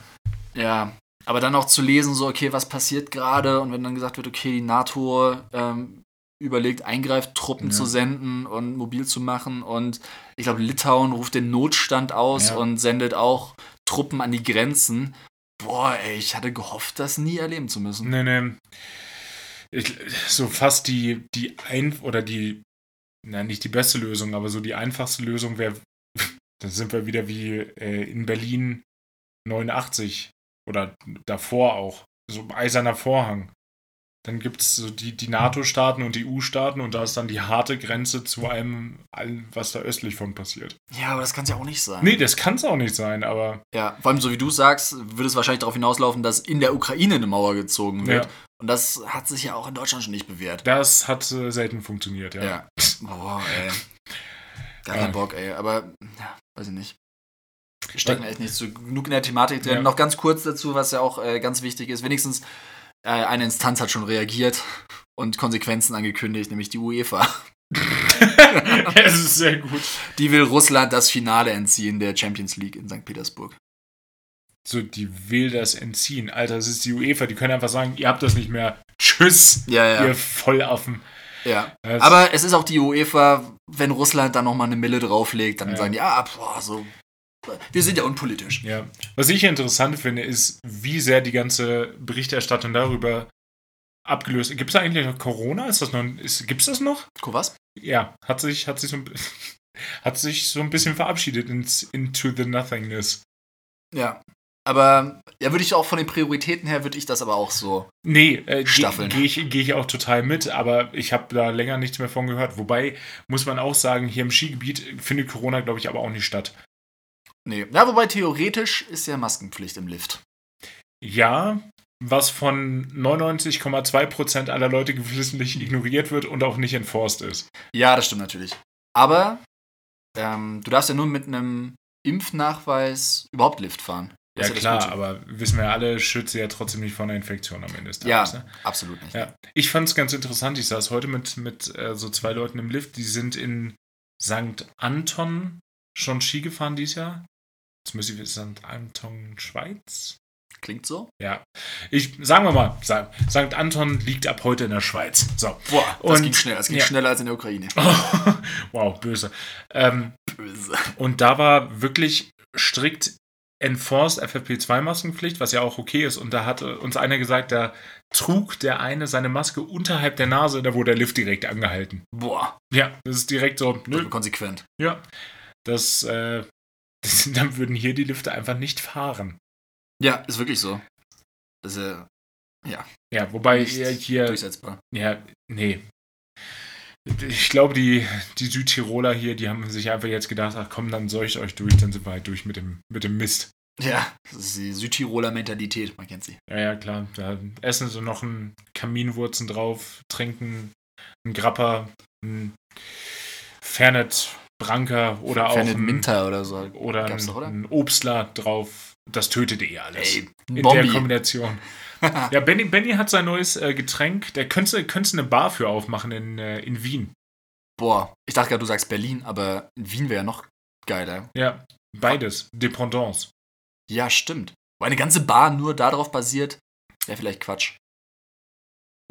Ja. Aber dann auch zu lesen, so, okay, was passiert gerade? Und wenn dann gesagt wird, okay, die NATO ähm, überlegt, eingreift, Truppen Ja. zu senden und mobil zu machen. Und ich glaube, Litauen ruft den Notstand aus Ja. und sendet auch Truppen an die Grenzen. Boah, ey, ich hatte gehofft, das nie erleben zu müssen. nee, nee. Ich, so fast die, die ein oder die, na, nicht die beste Lösung, aber so die einfachste Lösung wäre, da sind wir wieder wie äh, in Berlin 89 oder davor auch, so ein eiserner Vorhang. Dann gibt es so die, die NATO-Staaten und die EU-Staaten und da ist dann die harte Grenze zu allem, allem, was da östlich von passiert. Ja, aber das kann es ja auch nicht sein. Nee, das kann es auch nicht sein, aber Ja, vor allem so wie du sagst, würde es wahrscheinlich darauf hinauslaufen, dass in der Ukraine eine Mauer gezogen wird. Ja. Und das hat sich ja auch in Deutschland schon nicht bewährt. das hat äh, selten funktioniert, ja. Ja. Boah, ey. Gar kein Bock, ey. Aber, ja, weiß ich nicht. Stecken Was- echt nicht so genug in der Thematik drin. Ja. Noch ganz kurz dazu, was ja auch äh, ganz wichtig ist. Wenigstens äh, eine Instanz hat schon reagiert und Konsequenzen angekündigt, nämlich die UEFA. es ist sehr gut. Die will Russland das Finale entziehen der Champions League in St. Petersburg. So, die will das entziehen. Alter, das ist die UEFA, die können einfach sagen, ihr habt das nicht mehr. Tschüss, Ja, ihr Vollaffen. ja. Das- Aber es ist auch die UEFA, wenn Russland dann nochmal eine Mille drauflegt, dann Ja. sagen die, ah, boah, so. Wir sind ja unpolitisch. Ja. Was ich interessant finde, ist, wie sehr die ganze Berichterstattung darüber abgelöst. Gibt es eigentlich noch Corona? Ist das noch? Ist, gibt's das noch? Was? Ja, hat sich, hat sich so ein, hat sich so ein bisschen verabschiedet ins, into the nothingness. Ja. Aber ja, würde ich auch von den Prioritäten her, würde ich das aber auch so. Nee, äh, gehe Staffeln. geh ich, geh ich auch total mit, aber ich habe da länger nichts mehr von gehört. Wobei, muss man auch sagen, hier im Skigebiet findet Corona, glaube ich, aber auch nicht statt. Nee. Ja, wobei theoretisch ist ja Maskenpflicht im Lift. Ja, was von 99,2% aller Leute gewissentlich ignoriert wird und auch nicht enforced ist. Ja, das stimmt natürlich. Aber ähm, du darfst ja nur mit einem Impfnachweis überhaupt Lift fahren. Ja, klar, aber wissen wir ja alle, schütze ja trotzdem nicht vor einer Infektion am Ende des Ja, Tages. Ne? absolut nicht. Ja. Ich fand es ganz interessant. Ich saß heute mit, mit äh, so zwei Leuten im Lift, die sind in St. Anton schon Ski gefahren dieses Jahr. Jetzt muss ich St. Anton, Schweiz? Klingt so? Ja. Ich, sagen wir mal, St. St. Anton liegt ab heute in der Schweiz. So. Boah, das Und- ging schnell. Das ging ja. schneller als in der Ukraine. wow, böse. Ähm, Böse. Und da war wirklich strikt enforced FFP2-Maskenpflicht, was ja auch okay ist. Und da hat äh, uns einer gesagt, da trug der eine seine Maske unterhalb der Nase, da wurde der Lift direkt angehalten. Boah, Ja, das ist direkt so, nö, konsequent. ja. Das, äh, das, dann würden hier die Lifte einfach nicht fahren. Ja, ist wirklich so. Das ist ja Ja, wobei nicht hier, durchsetzbar. ja, nee. Ich glaube, die, die Südtiroler hier, die haben sich einfach jetzt gedacht, ach komm, dann seucht euch durch, dann sind wir halt durch mit dem, mit dem Mist. Ja, das ist die Südtiroler Mentalität, man kennt sie. Ja, ja, klar. Da essen sie noch einen Kaminwurzen drauf, trinken einen Grappa, einen Fernet Branca oder auch Fernet ein, Minter oder so. oder ein, Gab's doch, oder? ein Obstler drauf. Das tötet eh alles. Ey, In der. Kombination. Ja, Benny, Benny hat sein neues äh, Getränk. Der könnte könntest eine Bar für aufmachen in, äh, in Wien. Boah, ich dachte gerade, du sagst Berlin, aber in Wien wäre ja noch geiler. Ja, beides. Dependance. Ja, stimmt. Wo eine ganze Bar nur darauf basiert, wäre vielleicht Quatsch.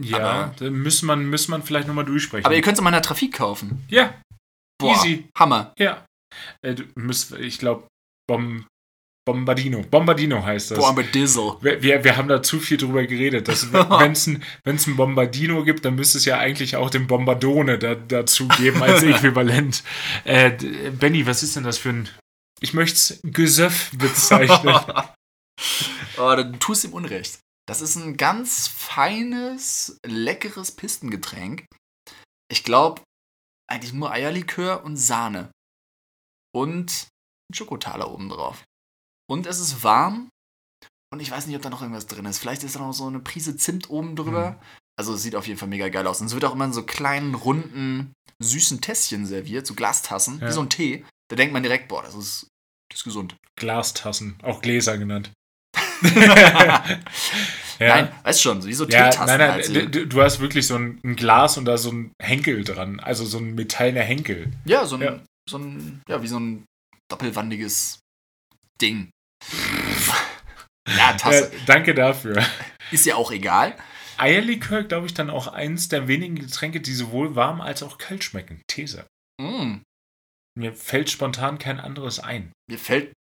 Ja, Aber- da muss man, muss man vielleicht nochmal durchsprechen. Aber ihr könnt es in meiner Trafik kaufen. ja, Boah, easy. Hammer. Ja. Äh, müsst, ich glaube, Bom, Bombardino. Bombardino heißt das. Boah, aber Dizzle. wir, wir, wir haben da zu viel drüber geredet. Wenn es ein, wenn's ein Bombardino gibt, dann müsste es ja eigentlich auch den Bombardone da, dazu geben als Äquivalent. Äh, Benny, was ist denn das für ein. Ich möchte es Gesöff bezeichnen. oh, du tust ihm Unrecht. Das ist ein ganz feines, leckeres Pistengetränk. Ich glaube, eigentlich nur Eierlikör und Sahne. Und ein Schokotaler oben drauf. Und es ist warm. Und ich weiß nicht, ob da noch irgendwas drin ist. Vielleicht ist da noch so eine Prise Zimt oben drüber. Mhm. Also es sieht auf jeden Fall mega geil aus. Und es wird auch immer in so kleinen, runden, süßen Tässchen serviert, so Glastassen, Ja. wie so ein Tee. Da denkt man direkt, boah, das ist, das ist gesund. Glastassen, auch Gläser genannt. Nein, weißt schon, wie so Ja, Teetassen. nein, halt. nein, du, du hast wirklich so ein, ein Glas und da so ein Henkel dran. Also so ein metallener Henkel. Ja, so ein, Ja. so ein, ja, wie so ein doppelwandiges Ding. Ja, Tasse. Äh, danke dafür. Ist ja auch egal. Eierlikör, glaube ich, dann auch eins der wenigen Getränke, die sowohl warm als auch kalt schmecken. These. Mm, Mir fällt spontan kein anderes ein. mir fällt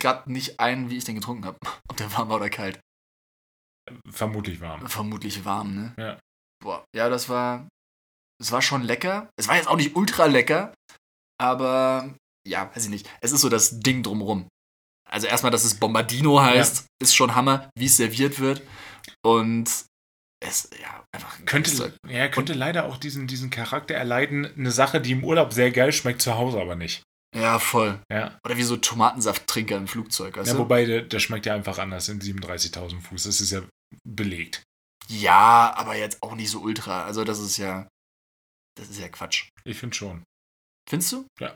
gerade nicht ein, wie ich den getrunken habe. Ob der warm war oder kalt. Vermutlich warm. Vermutlich warm, ne? Ja. Boah, ja, das war. Es war schon lecker. Es war jetzt auch nicht ultra lecker, aber ja, weiß ich nicht. Es ist so das Ding drumrum. Also erstmal, dass es Bombardino heißt, ist schon Hammer, wie es serviert wird. Und es, ja, einfach ein Könnte, Zeug. ja, könnte leider auch diesen, diesen Charakter erleiden. Eine Sache, die im Urlaub sehr geil schmeckt, zu Hause aber nicht. Ja, voll. Ja. Oder wie so Tomatensafttrinker im Flugzeug, weißt ja wobei, der, der schmeckt ja einfach anders in 37.000 Fuß. Das ist ja belegt. Ja, aber jetzt auch nicht so ultra. Also das ist ja, das ist ja Quatsch. Ich finde schon. Findest du? Ja.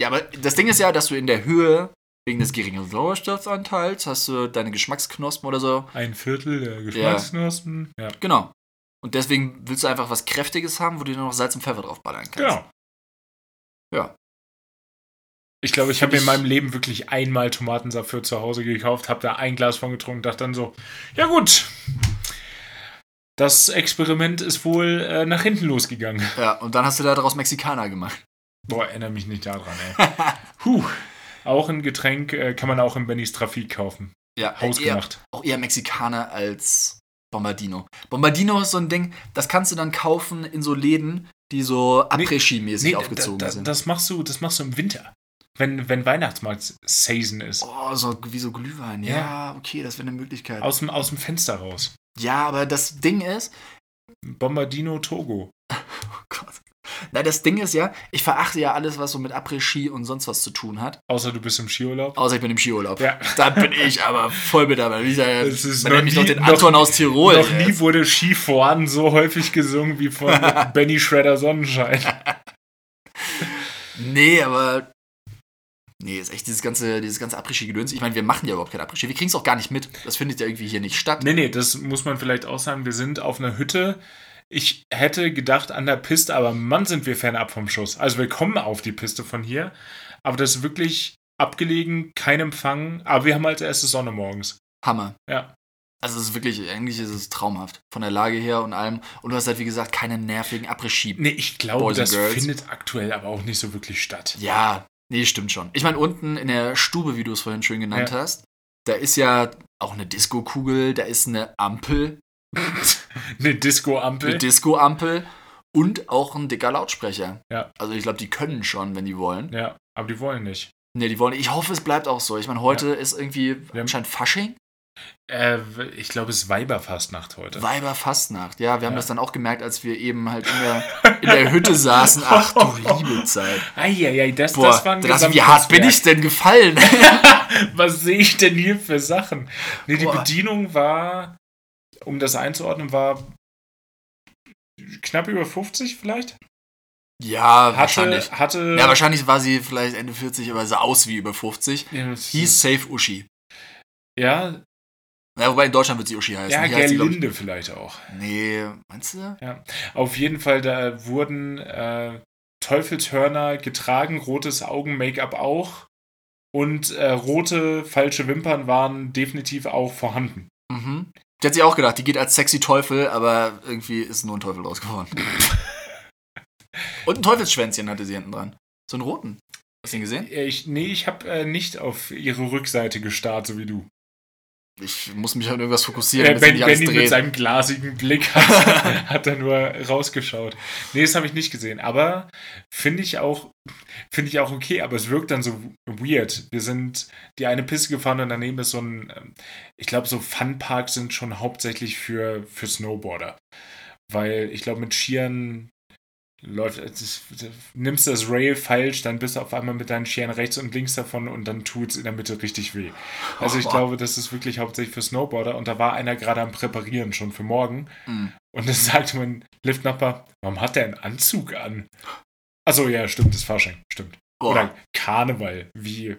Ja, aber das Ding ist ja, dass du in der Höhe, wegen des geringen Sauerstoffanteils, hast du deine Geschmacksknospen oder so. Ein Viertel der Geschmacksknospen. Ja. Genau. Und deswegen willst du einfach was Kräftiges haben, wo du dir noch Salz und Pfeffer draufballern kannst. Genau. Ja. Ich glaube, ich habe in meinem Leben wirklich einmal Tomatensaft für zu Hause gekauft, habe da ein Glas von getrunken, dachte dann so, ja gut, das Experiment ist wohl äh, nach hinten losgegangen. Ja, und dann hast du daraus Mexikaner gemacht. Boah, erinnere mich nicht daran, ey. Puh. Auch ein Getränk äh, kann man auch in Bennys Trafik kaufen. Ja, eher, Hausgemacht. auch eher Mexikaner als Bombardino. Bombardino ist so ein Ding, das kannst du dann kaufen in so Läden, die so Après-Ski-mäßig Nee, aufgezogen da, da, sind. das machst du, das machst du im Winter. Wenn, wenn Weihnachtsmarkt-Season ist. Oh, so wie so Glühwein. Ja, Ja. okay, das wäre eine Möglichkeit. Aus dem, aus dem Fenster raus. ja, aber das Ding ist, Bombardino Togo. oh Gott. Na, das Ding ist ja, ich verachte ja alles, was so mit Après-Ski und sonst was zu tun hat. Außer du bist im Skiurlaub. Außer ich bin im Skiurlaub. Ja. Da bin ich aber voll mit dabei. Ich sag, Das ist man noch nennt mich noch nie- den noch- Anton aus Tirol. Noch nie jetzt. wurde Skifahren so häufig gesungen wie von Benny Shredder Sonnenschein. Nee, aber. Nee, ist echt dieses ganze, dieses ganze Après-Ski-Gedöns. Ich meine, wir machen ja überhaupt kein Après-Ski. Wir kriegen es auch gar nicht mit. Das findet ja irgendwie hier nicht statt. Nee, nee, das muss man vielleicht auch sagen. Wir sind auf einer Hütte. Ich hätte gedacht an der Piste, aber Mann, sind wir fernab vom Schuss. Also wir kommen auf die Piste von hier, aber das ist wirklich abgelegen, kein Empfang, aber wir haben als erstes Sonne morgens. Hammer. Ja. Also es ist wirklich, eigentlich ist es traumhaft. Von der Lage her und allem. Und du hast halt, wie gesagt, keine nervigen Après-Ski. Nee, ich glaube, das Girls. findet aktuell aber auch nicht so wirklich statt. Ja, nee, stimmt schon. Ich meine, unten in der Stube, wie du es vorhin schön genannt Ja. hast, da ist ja auch eine Disco-Kugel, da ist eine Ampel, Eine Disco-Ampel. eine Disco-Ampel und auch ein dicker Lautsprecher. Ja. Also ich glaube, die können schon, wenn die wollen. ja, aber die wollen nicht. Ne, die wollen. Ich hoffe, es bleibt auch so. Ich meine, heute ist irgendwie Wir haben- anscheinend Fasching. Äh, ich glaube, es ist Weiberfastnacht heute. Weiberfastnacht. Ja, wir haben Ja. das dann auch gemerkt, als wir eben halt in der, in der Hütte saßen. Ach du liebe Zeit. Eieiei, das, Boah, das war ein das, wie hart bin ich denn gefallen? Was sehe ich denn hier für Sachen? Nee, die Boah. Bedienung war, um das einzuordnen, war knapp über 50 vielleicht. ja, Hatte, wahrscheinlich. hatte Ja, wahrscheinlich war sie vielleicht Ende 40, aber sah aus wie über 50. Ja, Hieß Safe Uschi. ja, Ja, wobei in Deutschland wird sie Uschi heißen. ja Hier heißt sie, ich- Gerlinde vielleicht auch. Nee, meinst du? Auf jeden Fall, da wurden äh, Teufelshörner getragen, rotes Augen-Make-up auch. Und äh, rote falsche Wimpern waren definitiv auch vorhanden. Mhm. Die hat sich auch gedacht, die geht als sexy Teufel, aber irgendwie ist nur ein Teufel draus. Und ein Teufelsschwänzchen hatte sie hinten dran. So einen roten. Hast du ihn gesehen? Äh, Ich, nee, ich habe äh, nicht auf ihre Rückseite gestarrt, so wie du. Ich muss mich an irgendwas fokussieren, ben, alles Benny mit dreht. seinem glasigen Blick hat, hat er nur rausgeschaut. Nee, das habe ich nicht gesehen. Aber finde ich auch, finde ich auch okay, aber es wirkt dann so weird. Wir sind die eine Piste gefahren und daneben ist so ein, ähm, ich glaube, so Funparks sind schon hauptsächlich für, für Snowboarder. Weil ich glaube, mit Skiern läuft, es ist, nimmst du das Rail falsch, dann bist du auf einmal mit deinen Skiern rechts und links davon und dann tut es in der Mitte richtig weh. Also ich Oh. glaube, das ist wirklich hauptsächlich für Snowboarder und da war einer gerade am Präparieren schon für morgen Mhm. und dann sagte mein Liftnachbar, warum hat der einen Anzug an? Achso, ja, stimmt, das Fasching, stimmt. Boah, Oder Karneval, wie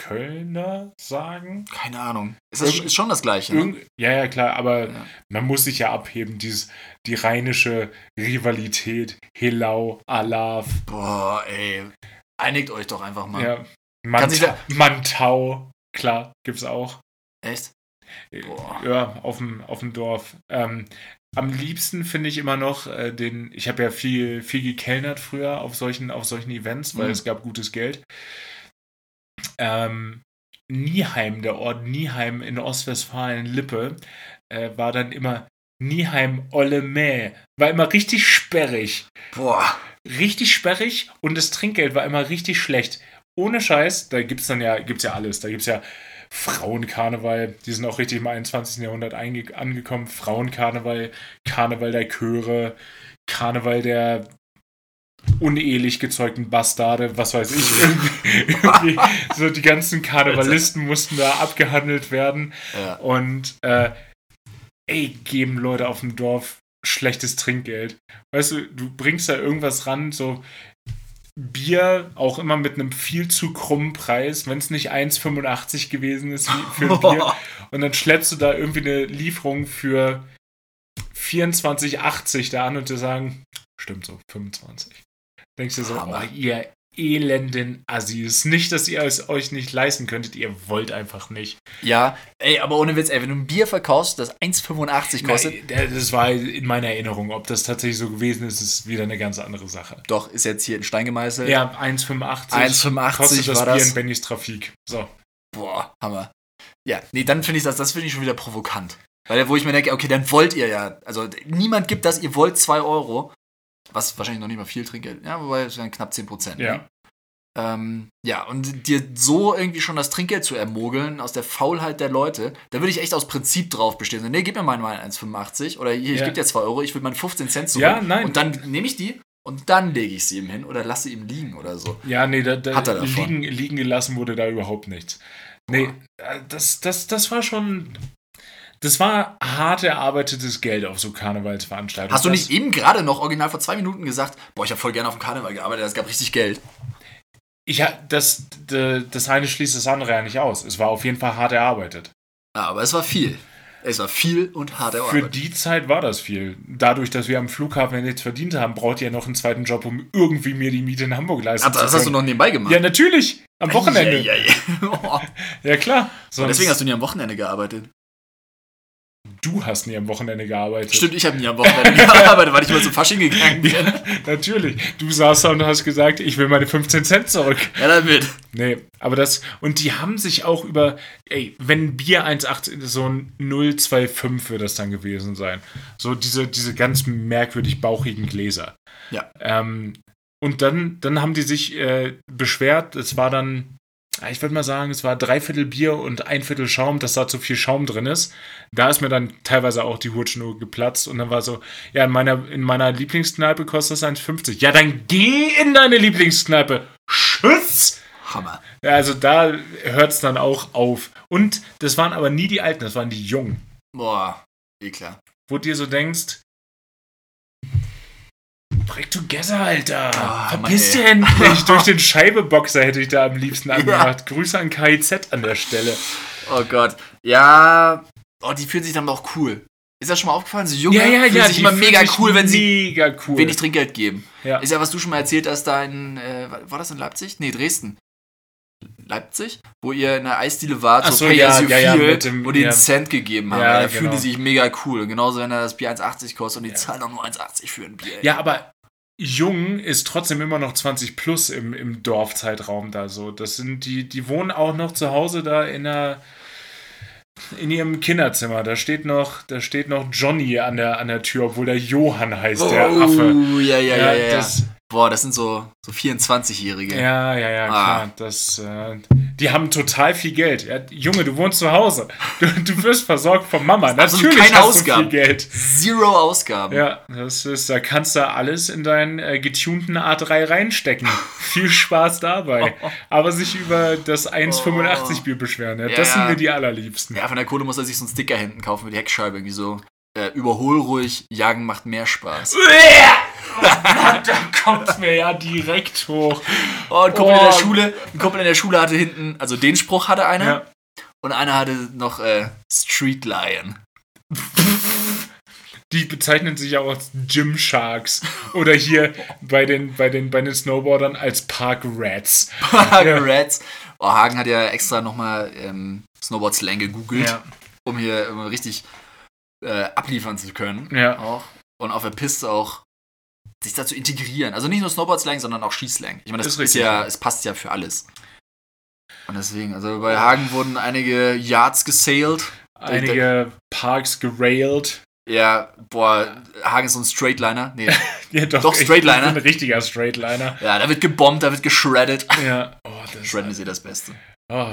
Kölner sagen? keine Ahnung. Ist, das, ist schon das Gleiche. Ne? Ja, ja, klar, aber Ja. man muss sich ja abheben, dieses, die rheinische Rivalität, Helau, Alav, Boah, ey. Einigt euch doch einfach mal. ja, Kann sich Manta Mantau, klar, gibt's auch. Echt? Boah. Ja, auf dem, auf dem Dorf. Ähm, am liebsten finde ich immer noch äh, den, ich habe ja viel, viel gekellnert früher auf solchen, auf solchen Events, weil Mhm. es gab gutes Geld. Ähm, Nieheim, der Ort Nieheim in Ostwestfalen, Lippe, äh, war dann immer Nieheim Olle Mäh. War immer richtig sperrig. Boah. Richtig sperrig und das Trinkgeld war immer richtig schlecht. Ohne Scheiß, da gibt's dann ja, gibt's ja alles. Da gibt's ja Frauenkarneval, die sind auch richtig im 21. Jahrhundert angekommen. Frauenkarneval, Karneval der Chöre, Karneval der unehelich gezeugten Bastarde, was weiß ich. Irgendwie, so die ganzen Karnevalisten mussten da abgehandelt werden. Ja. Und äh, ey, geben Leute auf dem Dorf schlechtes Trinkgeld. Weißt du, du bringst da irgendwas ran, so Bier auch immer mit einem viel zu krummen Preis, wenn es nicht 1,85 gewesen ist für ein Bier. Und dann schleppst du da irgendwie eine Lieferung für 24,80 da an und dir sagen, stimmt so, 25. Denkst du so, Hammer. oh, ihr elenden Assis. Nicht, dass ihr es euch nicht leisten könntet, ihr wollt einfach nicht. Ja, ey, aber ohne Witz, ey, wenn du ein Bier verkaufst, das 1,85 kostet, Na, das war in meiner Erinnerung. Ob das tatsächlich so gewesen ist, ist wieder eine ganz andere Sache. doch, ist jetzt hier in Stein gemeißelt. Ja, 1,85 1,85 kostet das war Bier das. in Bennys Trafik. So. Boah, Hammer. Ja, nee, dann finde ich das, das finde ich schon wieder provokant. Weil, wo ich mir denke, okay, dann wollt ihr ja, also niemand gibt das, ihr wollt 2 Euro, was wahrscheinlich noch nicht mal viel Trinkgeld, ja, wobei es wären knapp 10 Prozent. Ja. Ne? Ähm, ja, und dir so irgendwie schon das Trinkgeld zu ermogeln, aus der Faulheit der Leute, da würde ich echt aus Prinzip drauf bestehen. So, nee, gib mir mal mal 1,85 oder hier, ich Ja. gebe dir 2 Euro, ich will meine 15 Cent zurück. Ja, nein. Und dann nehme ich die und dann lege ich sie ihm hin oder lasse ihm liegen oder so. Ja, nee, da, da Hat er davon. liegen, liegen gelassen wurde da überhaupt nichts. Nee, äh, das, das, das war schon. Das war hart erarbeitetes Geld auf so Karnevalsveranstaltungen. Hast du Das- nicht eben gerade noch original vor zwei Minuten gesagt, boah, ich habe voll gerne auf dem Karneval gearbeitet, es gab richtig Geld. Ich, das, das eine schließt das andere ja nicht aus. Es war auf jeden Fall hart erarbeitet. Ja, aber es war viel. Es war viel und hart Für erarbeitet. die Zeit war das viel. Dadurch, dass wir am Flughafen ja nichts verdient haben, braucht ihr ja noch einen zweiten Job, um irgendwie mir die Miete in Hamburg leisten Ach, zu das können. hast du noch nebenbei gemacht. Ja, natürlich. Am Wochenende. Ja, ja, ja. Ja, klar. Und deswegen hast du nie am Wochenende gearbeitet. Du hast nie am Wochenende gearbeitet. Stimmt, ich habe nie am Wochenende gearbeitet, weil ich mal zum Fasching gegangen bin. Ja, natürlich. Du saßt da und hast gesagt, ich will meine 15 Cent zurück. Ja, damit. Nee, aber das, und die haben sich auch über, ey, wenn Bier 1,8, so ein 0,25 wird das dann gewesen sein. So diese, diese ganz merkwürdig bauchigen Gläser. Ja. Ähm, und dann, dann haben die sich äh, beschwert, es war dann, ich würde mal sagen, es war dreiviertel Bier und ein Viertel Schaum, dass da zu viel Schaum drin ist. Da ist mir dann teilweise auch die Hutschnur geplatzt und dann war so, ja, in meiner, in meiner Lieblingskneipe kostet das 1,50. Ja, dann geh in deine Lieblingskneipe. Schütz! Hammer. Ja, also da hört es dann auch auf. Und das waren aber nie die Alten, das waren die Jungen. Boah, eh klar. Wo du dir so denkst, break together, Alter. Ah, Verpiss dich endlich. Durch den Scheibeboxer hätte ich da am liebsten angemacht. Grüße an KIZ an der Stelle. Oh Gott. Ja. Oh, die fühlen sich dann auch cool. Ist das schon mal aufgefallen? So Junge fühlen sich die immer fühlen mega sich cool, wenn sie cool. wenig Trinkgeld geben. ja. Ist ja, was du schon mal erzählt hast, da in, äh, war das in Leipzig? Nee, Dresden. Leipzig? Wo ihr in der Eisdiele wart, Ach so Pay ja, as you ja, ja, feel, mit dem- wo die ja. einen Cent gegeben haben. Ja, Ja, da fühlen genau. die sich mega cool. Genauso, wenn da das Bier 1,80 kostet und die Ja. zahlen auch nur 1,80 für ein Bier. ja, aber jung ist trotzdem immer noch 20 plus im, im Dorfzeitraum da so. Das sind die, die wohnen auch noch zu Hause da in einer in ihrem Kinderzimmer. Da steht noch, da steht noch Johnny an der, an der Tür, obwohl der Johann heißt, der Affe. Oh, ja, ja, ja, ja. ja. Das, Boah, das sind so, so 24-Jährige. ja, ja, ja, Ah. klar. Das, äh, die haben total viel Geld. Ja, Junge, du wohnst zu Hause. Du, du wirst versorgt von Mama. Natürlich keine hast du viel Ausgaben. Geld. Zero Ausgaben. Ja, das ist, da kannst du alles in deinen äh, getunten A3 reinstecken. Viel Spaß dabei. Aber sich über das 1,85 Bier beschweren, ja, das Ja. sind mir die allerliebsten. Ja, von der Kohle muss er sich so einen Sticker hinten kaufen mit die Heckscheibe. Irgendwie so, äh, überhol ruhig, jagen macht mehr Spaß. da kommt mir ja direkt hoch. Oh, ein Kumpel in Oh. der Schule, ein Kumpel in der Schule hatte hinten, also den Spruch hatte einer Ja. und einer hatte noch äh, Street Lion. Die bezeichnen sich auch als Gym Sharks. Oder hier bei den, bei den, bei den Snowboardern als Park Rats. Hagen Rats. Oh, Hagen hat ja extra nochmal ähm, Snowboard-Slang gegoogelt, Ja. um hier immer richtig äh, abliefern zu können. Ja. Auch. Und auf der Piste auch sich da zu integrieren. Also nicht nur Snowboard-Slang, sondern auch Skislang. Ich meine, das Ist ist, ja, es passt ja für alles. Und deswegen, also bei Hagen wurden einige Yards gesailed. Einige Parks gerailed. Ja, boah, Hagen ist so ein Straightliner. Nee, Ja, doch, Doch, Straightliner. Ein richtiger Straightliner. ja, da wird gebombt, da wird geschreddet. Ja. Oh, das Shredden ist eh das Beste. Oh,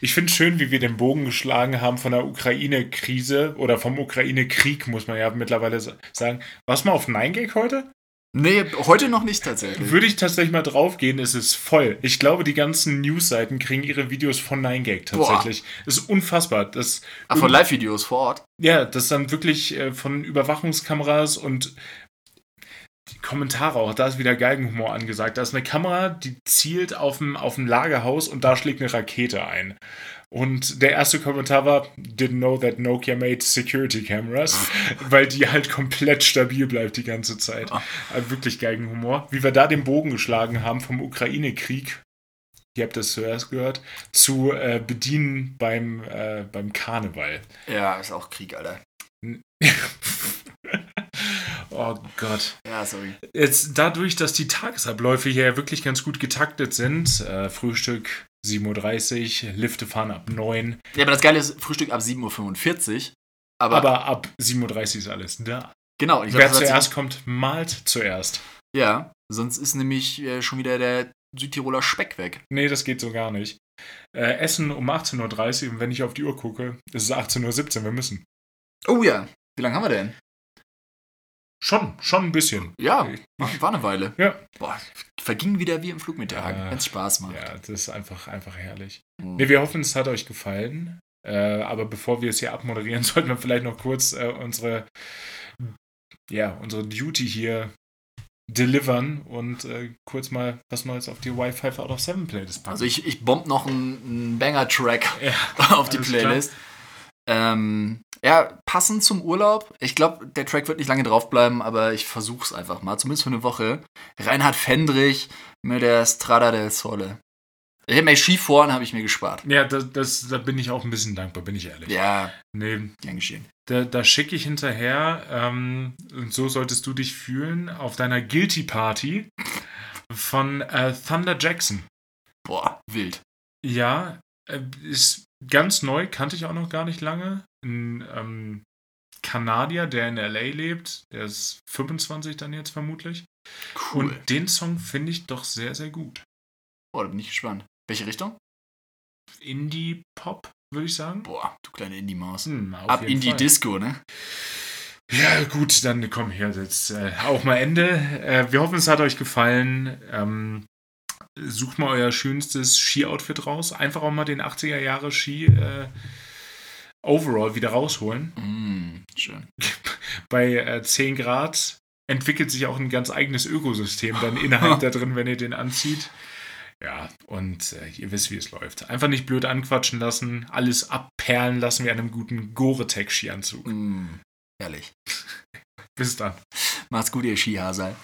ich finde schön, wie wir den Bogen geschlagen haben von der Ukraine-Krise oder vom Ukraine-Krieg, muss man ja mittlerweile sa- sagen. Was mal auf 9gag heute? Nee, heute noch nicht tatsächlich. Würde ich tatsächlich mal draufgehen, ist es voll. Ich glaube, die ganzen News-Seiten kriegen ihre Videos von 9gag tatsächlich. Ist unfassbar. Das, Ach, von Live-Videos vor Ort. ja, das dann wirklich äh, von Überwachungskameras und die Kommentare auch, da ist wieder Geigenhumor angesagt. Da ist eine Kamera, die zielt auf ein, auf ein Lagerhaus und da schlägt eine Rakete ein. Und der erste Kommentar war, didn't know that Nokia made security cameras, weil die halt komplett stabil bleibt die ganze Zeit. Also wirklich Geigenhumor. Wie wir da den Bogen geschlagen haben vom Ukraine-Krieg, ihr habt das zuerst gehört, zu äh, Bedienen beim, äh, beim Karneval. Ja, ist auch Krieg, Alter. oh Gott. Ja, sorry. Jetzt dadurch, dass die Tagesabläufe hier wirklich ganz gut getaktet sind, äh, Frühstück 7.30 Uhr, Lifte fahren ab 9 Ja, aber das Geile ist, Frühstück ab 7.45 Uhr. Aber, aber ab 7.30 Uhr ist alles da. genau. Ich Wer glaub, hat zuerst kommt, malt zuerst. Ja, sonst ist nämlich äh, schon wieder der Südtiroler Speck weg. Nee, das geht so gar nicht. Äh, Essen um 18.30 Uhr und wenn ich auf die Uhr gucke, ist es 18.17 Uhr, wir müssen. Oh ja. Wie lange haben wir denn? Schon, schon ein bisschen. Ja, war, eine Weile. Ja. Boah, verging wieder wie im Flug mit der Hagen, Ja. wenn es Spaß macht. Ja, das ist einfach, einfach herrlich. Mhm. Nee, wir hoffen, es hat euch gefallen. Äh, aber bevor wir es hier abmoderieren, sollten wir vielleicht noch kurz äh, unsere, ja, unsere Duty hier delivern und äh, kurz mal was Neues auf die Wi-Fi out of 7 Playlist packen. Also ich, ich bomb noch einen, einen Banger-Track ja, auf die Playlist. Ähm, ja, passend zum Urlaub. Ich glaube, der Track wird nicht lange draufbleiben, aber ich versuch's einfach mal, zumindest für eine Woche. Reinhard Fendrich mit der Strada del Sole. Ich habe mir Skifahren habe ich mir gespart. ja das, das, da bin ich auch ein bisschen dankbar, bin ich ehrlich. Ja, Nee, gern geschehen. da, da schicke ich hinterher, ähm, und so solltest du dich fühlen, auf deiner Guilty Party von äh, Thunder Jackson. Boah, wild. Ja, ist ganz neu, kannte ich auch noch gar nicht lange. Ein ähm, Kanadier, der in LA lebt, der ist 25 dann jetzt vermutlich. Cool. Und den Song finde ich doch sehr, sehr gut. Boah, da bin ich gespannt. Welche Richtung? Indie-Pop, würde ich sagen. Boah, du kleine Indie-Maus. Hm, Ab jeden in die Fall. Disco, ne? Ja, gut, dann komm her, jetzt äh, auch mal Ende. Äh, wir hoffen, es hat euch gefallen. Ähm, sucht mal euer schönstes Ski-Outfit raus. Einfach auch mal den 80er Jahre Ski äh, Overall wieder rausholen. Mm, schön. Bei äh, 10 Grad entwickelt sich auch ein ganz eigenes Ökosystem dann innerhalb da drin, wenn ihr den anzieht. Ja, und äh, ihr wisst, wie es läuft. Einfach nicht blöd anquatschen lassen, alles abperlen lassen wie einem guten Gore-Tex-Skianzug. Mm, herrlich. Bis dann. Macht's gut, ihr Skihasal.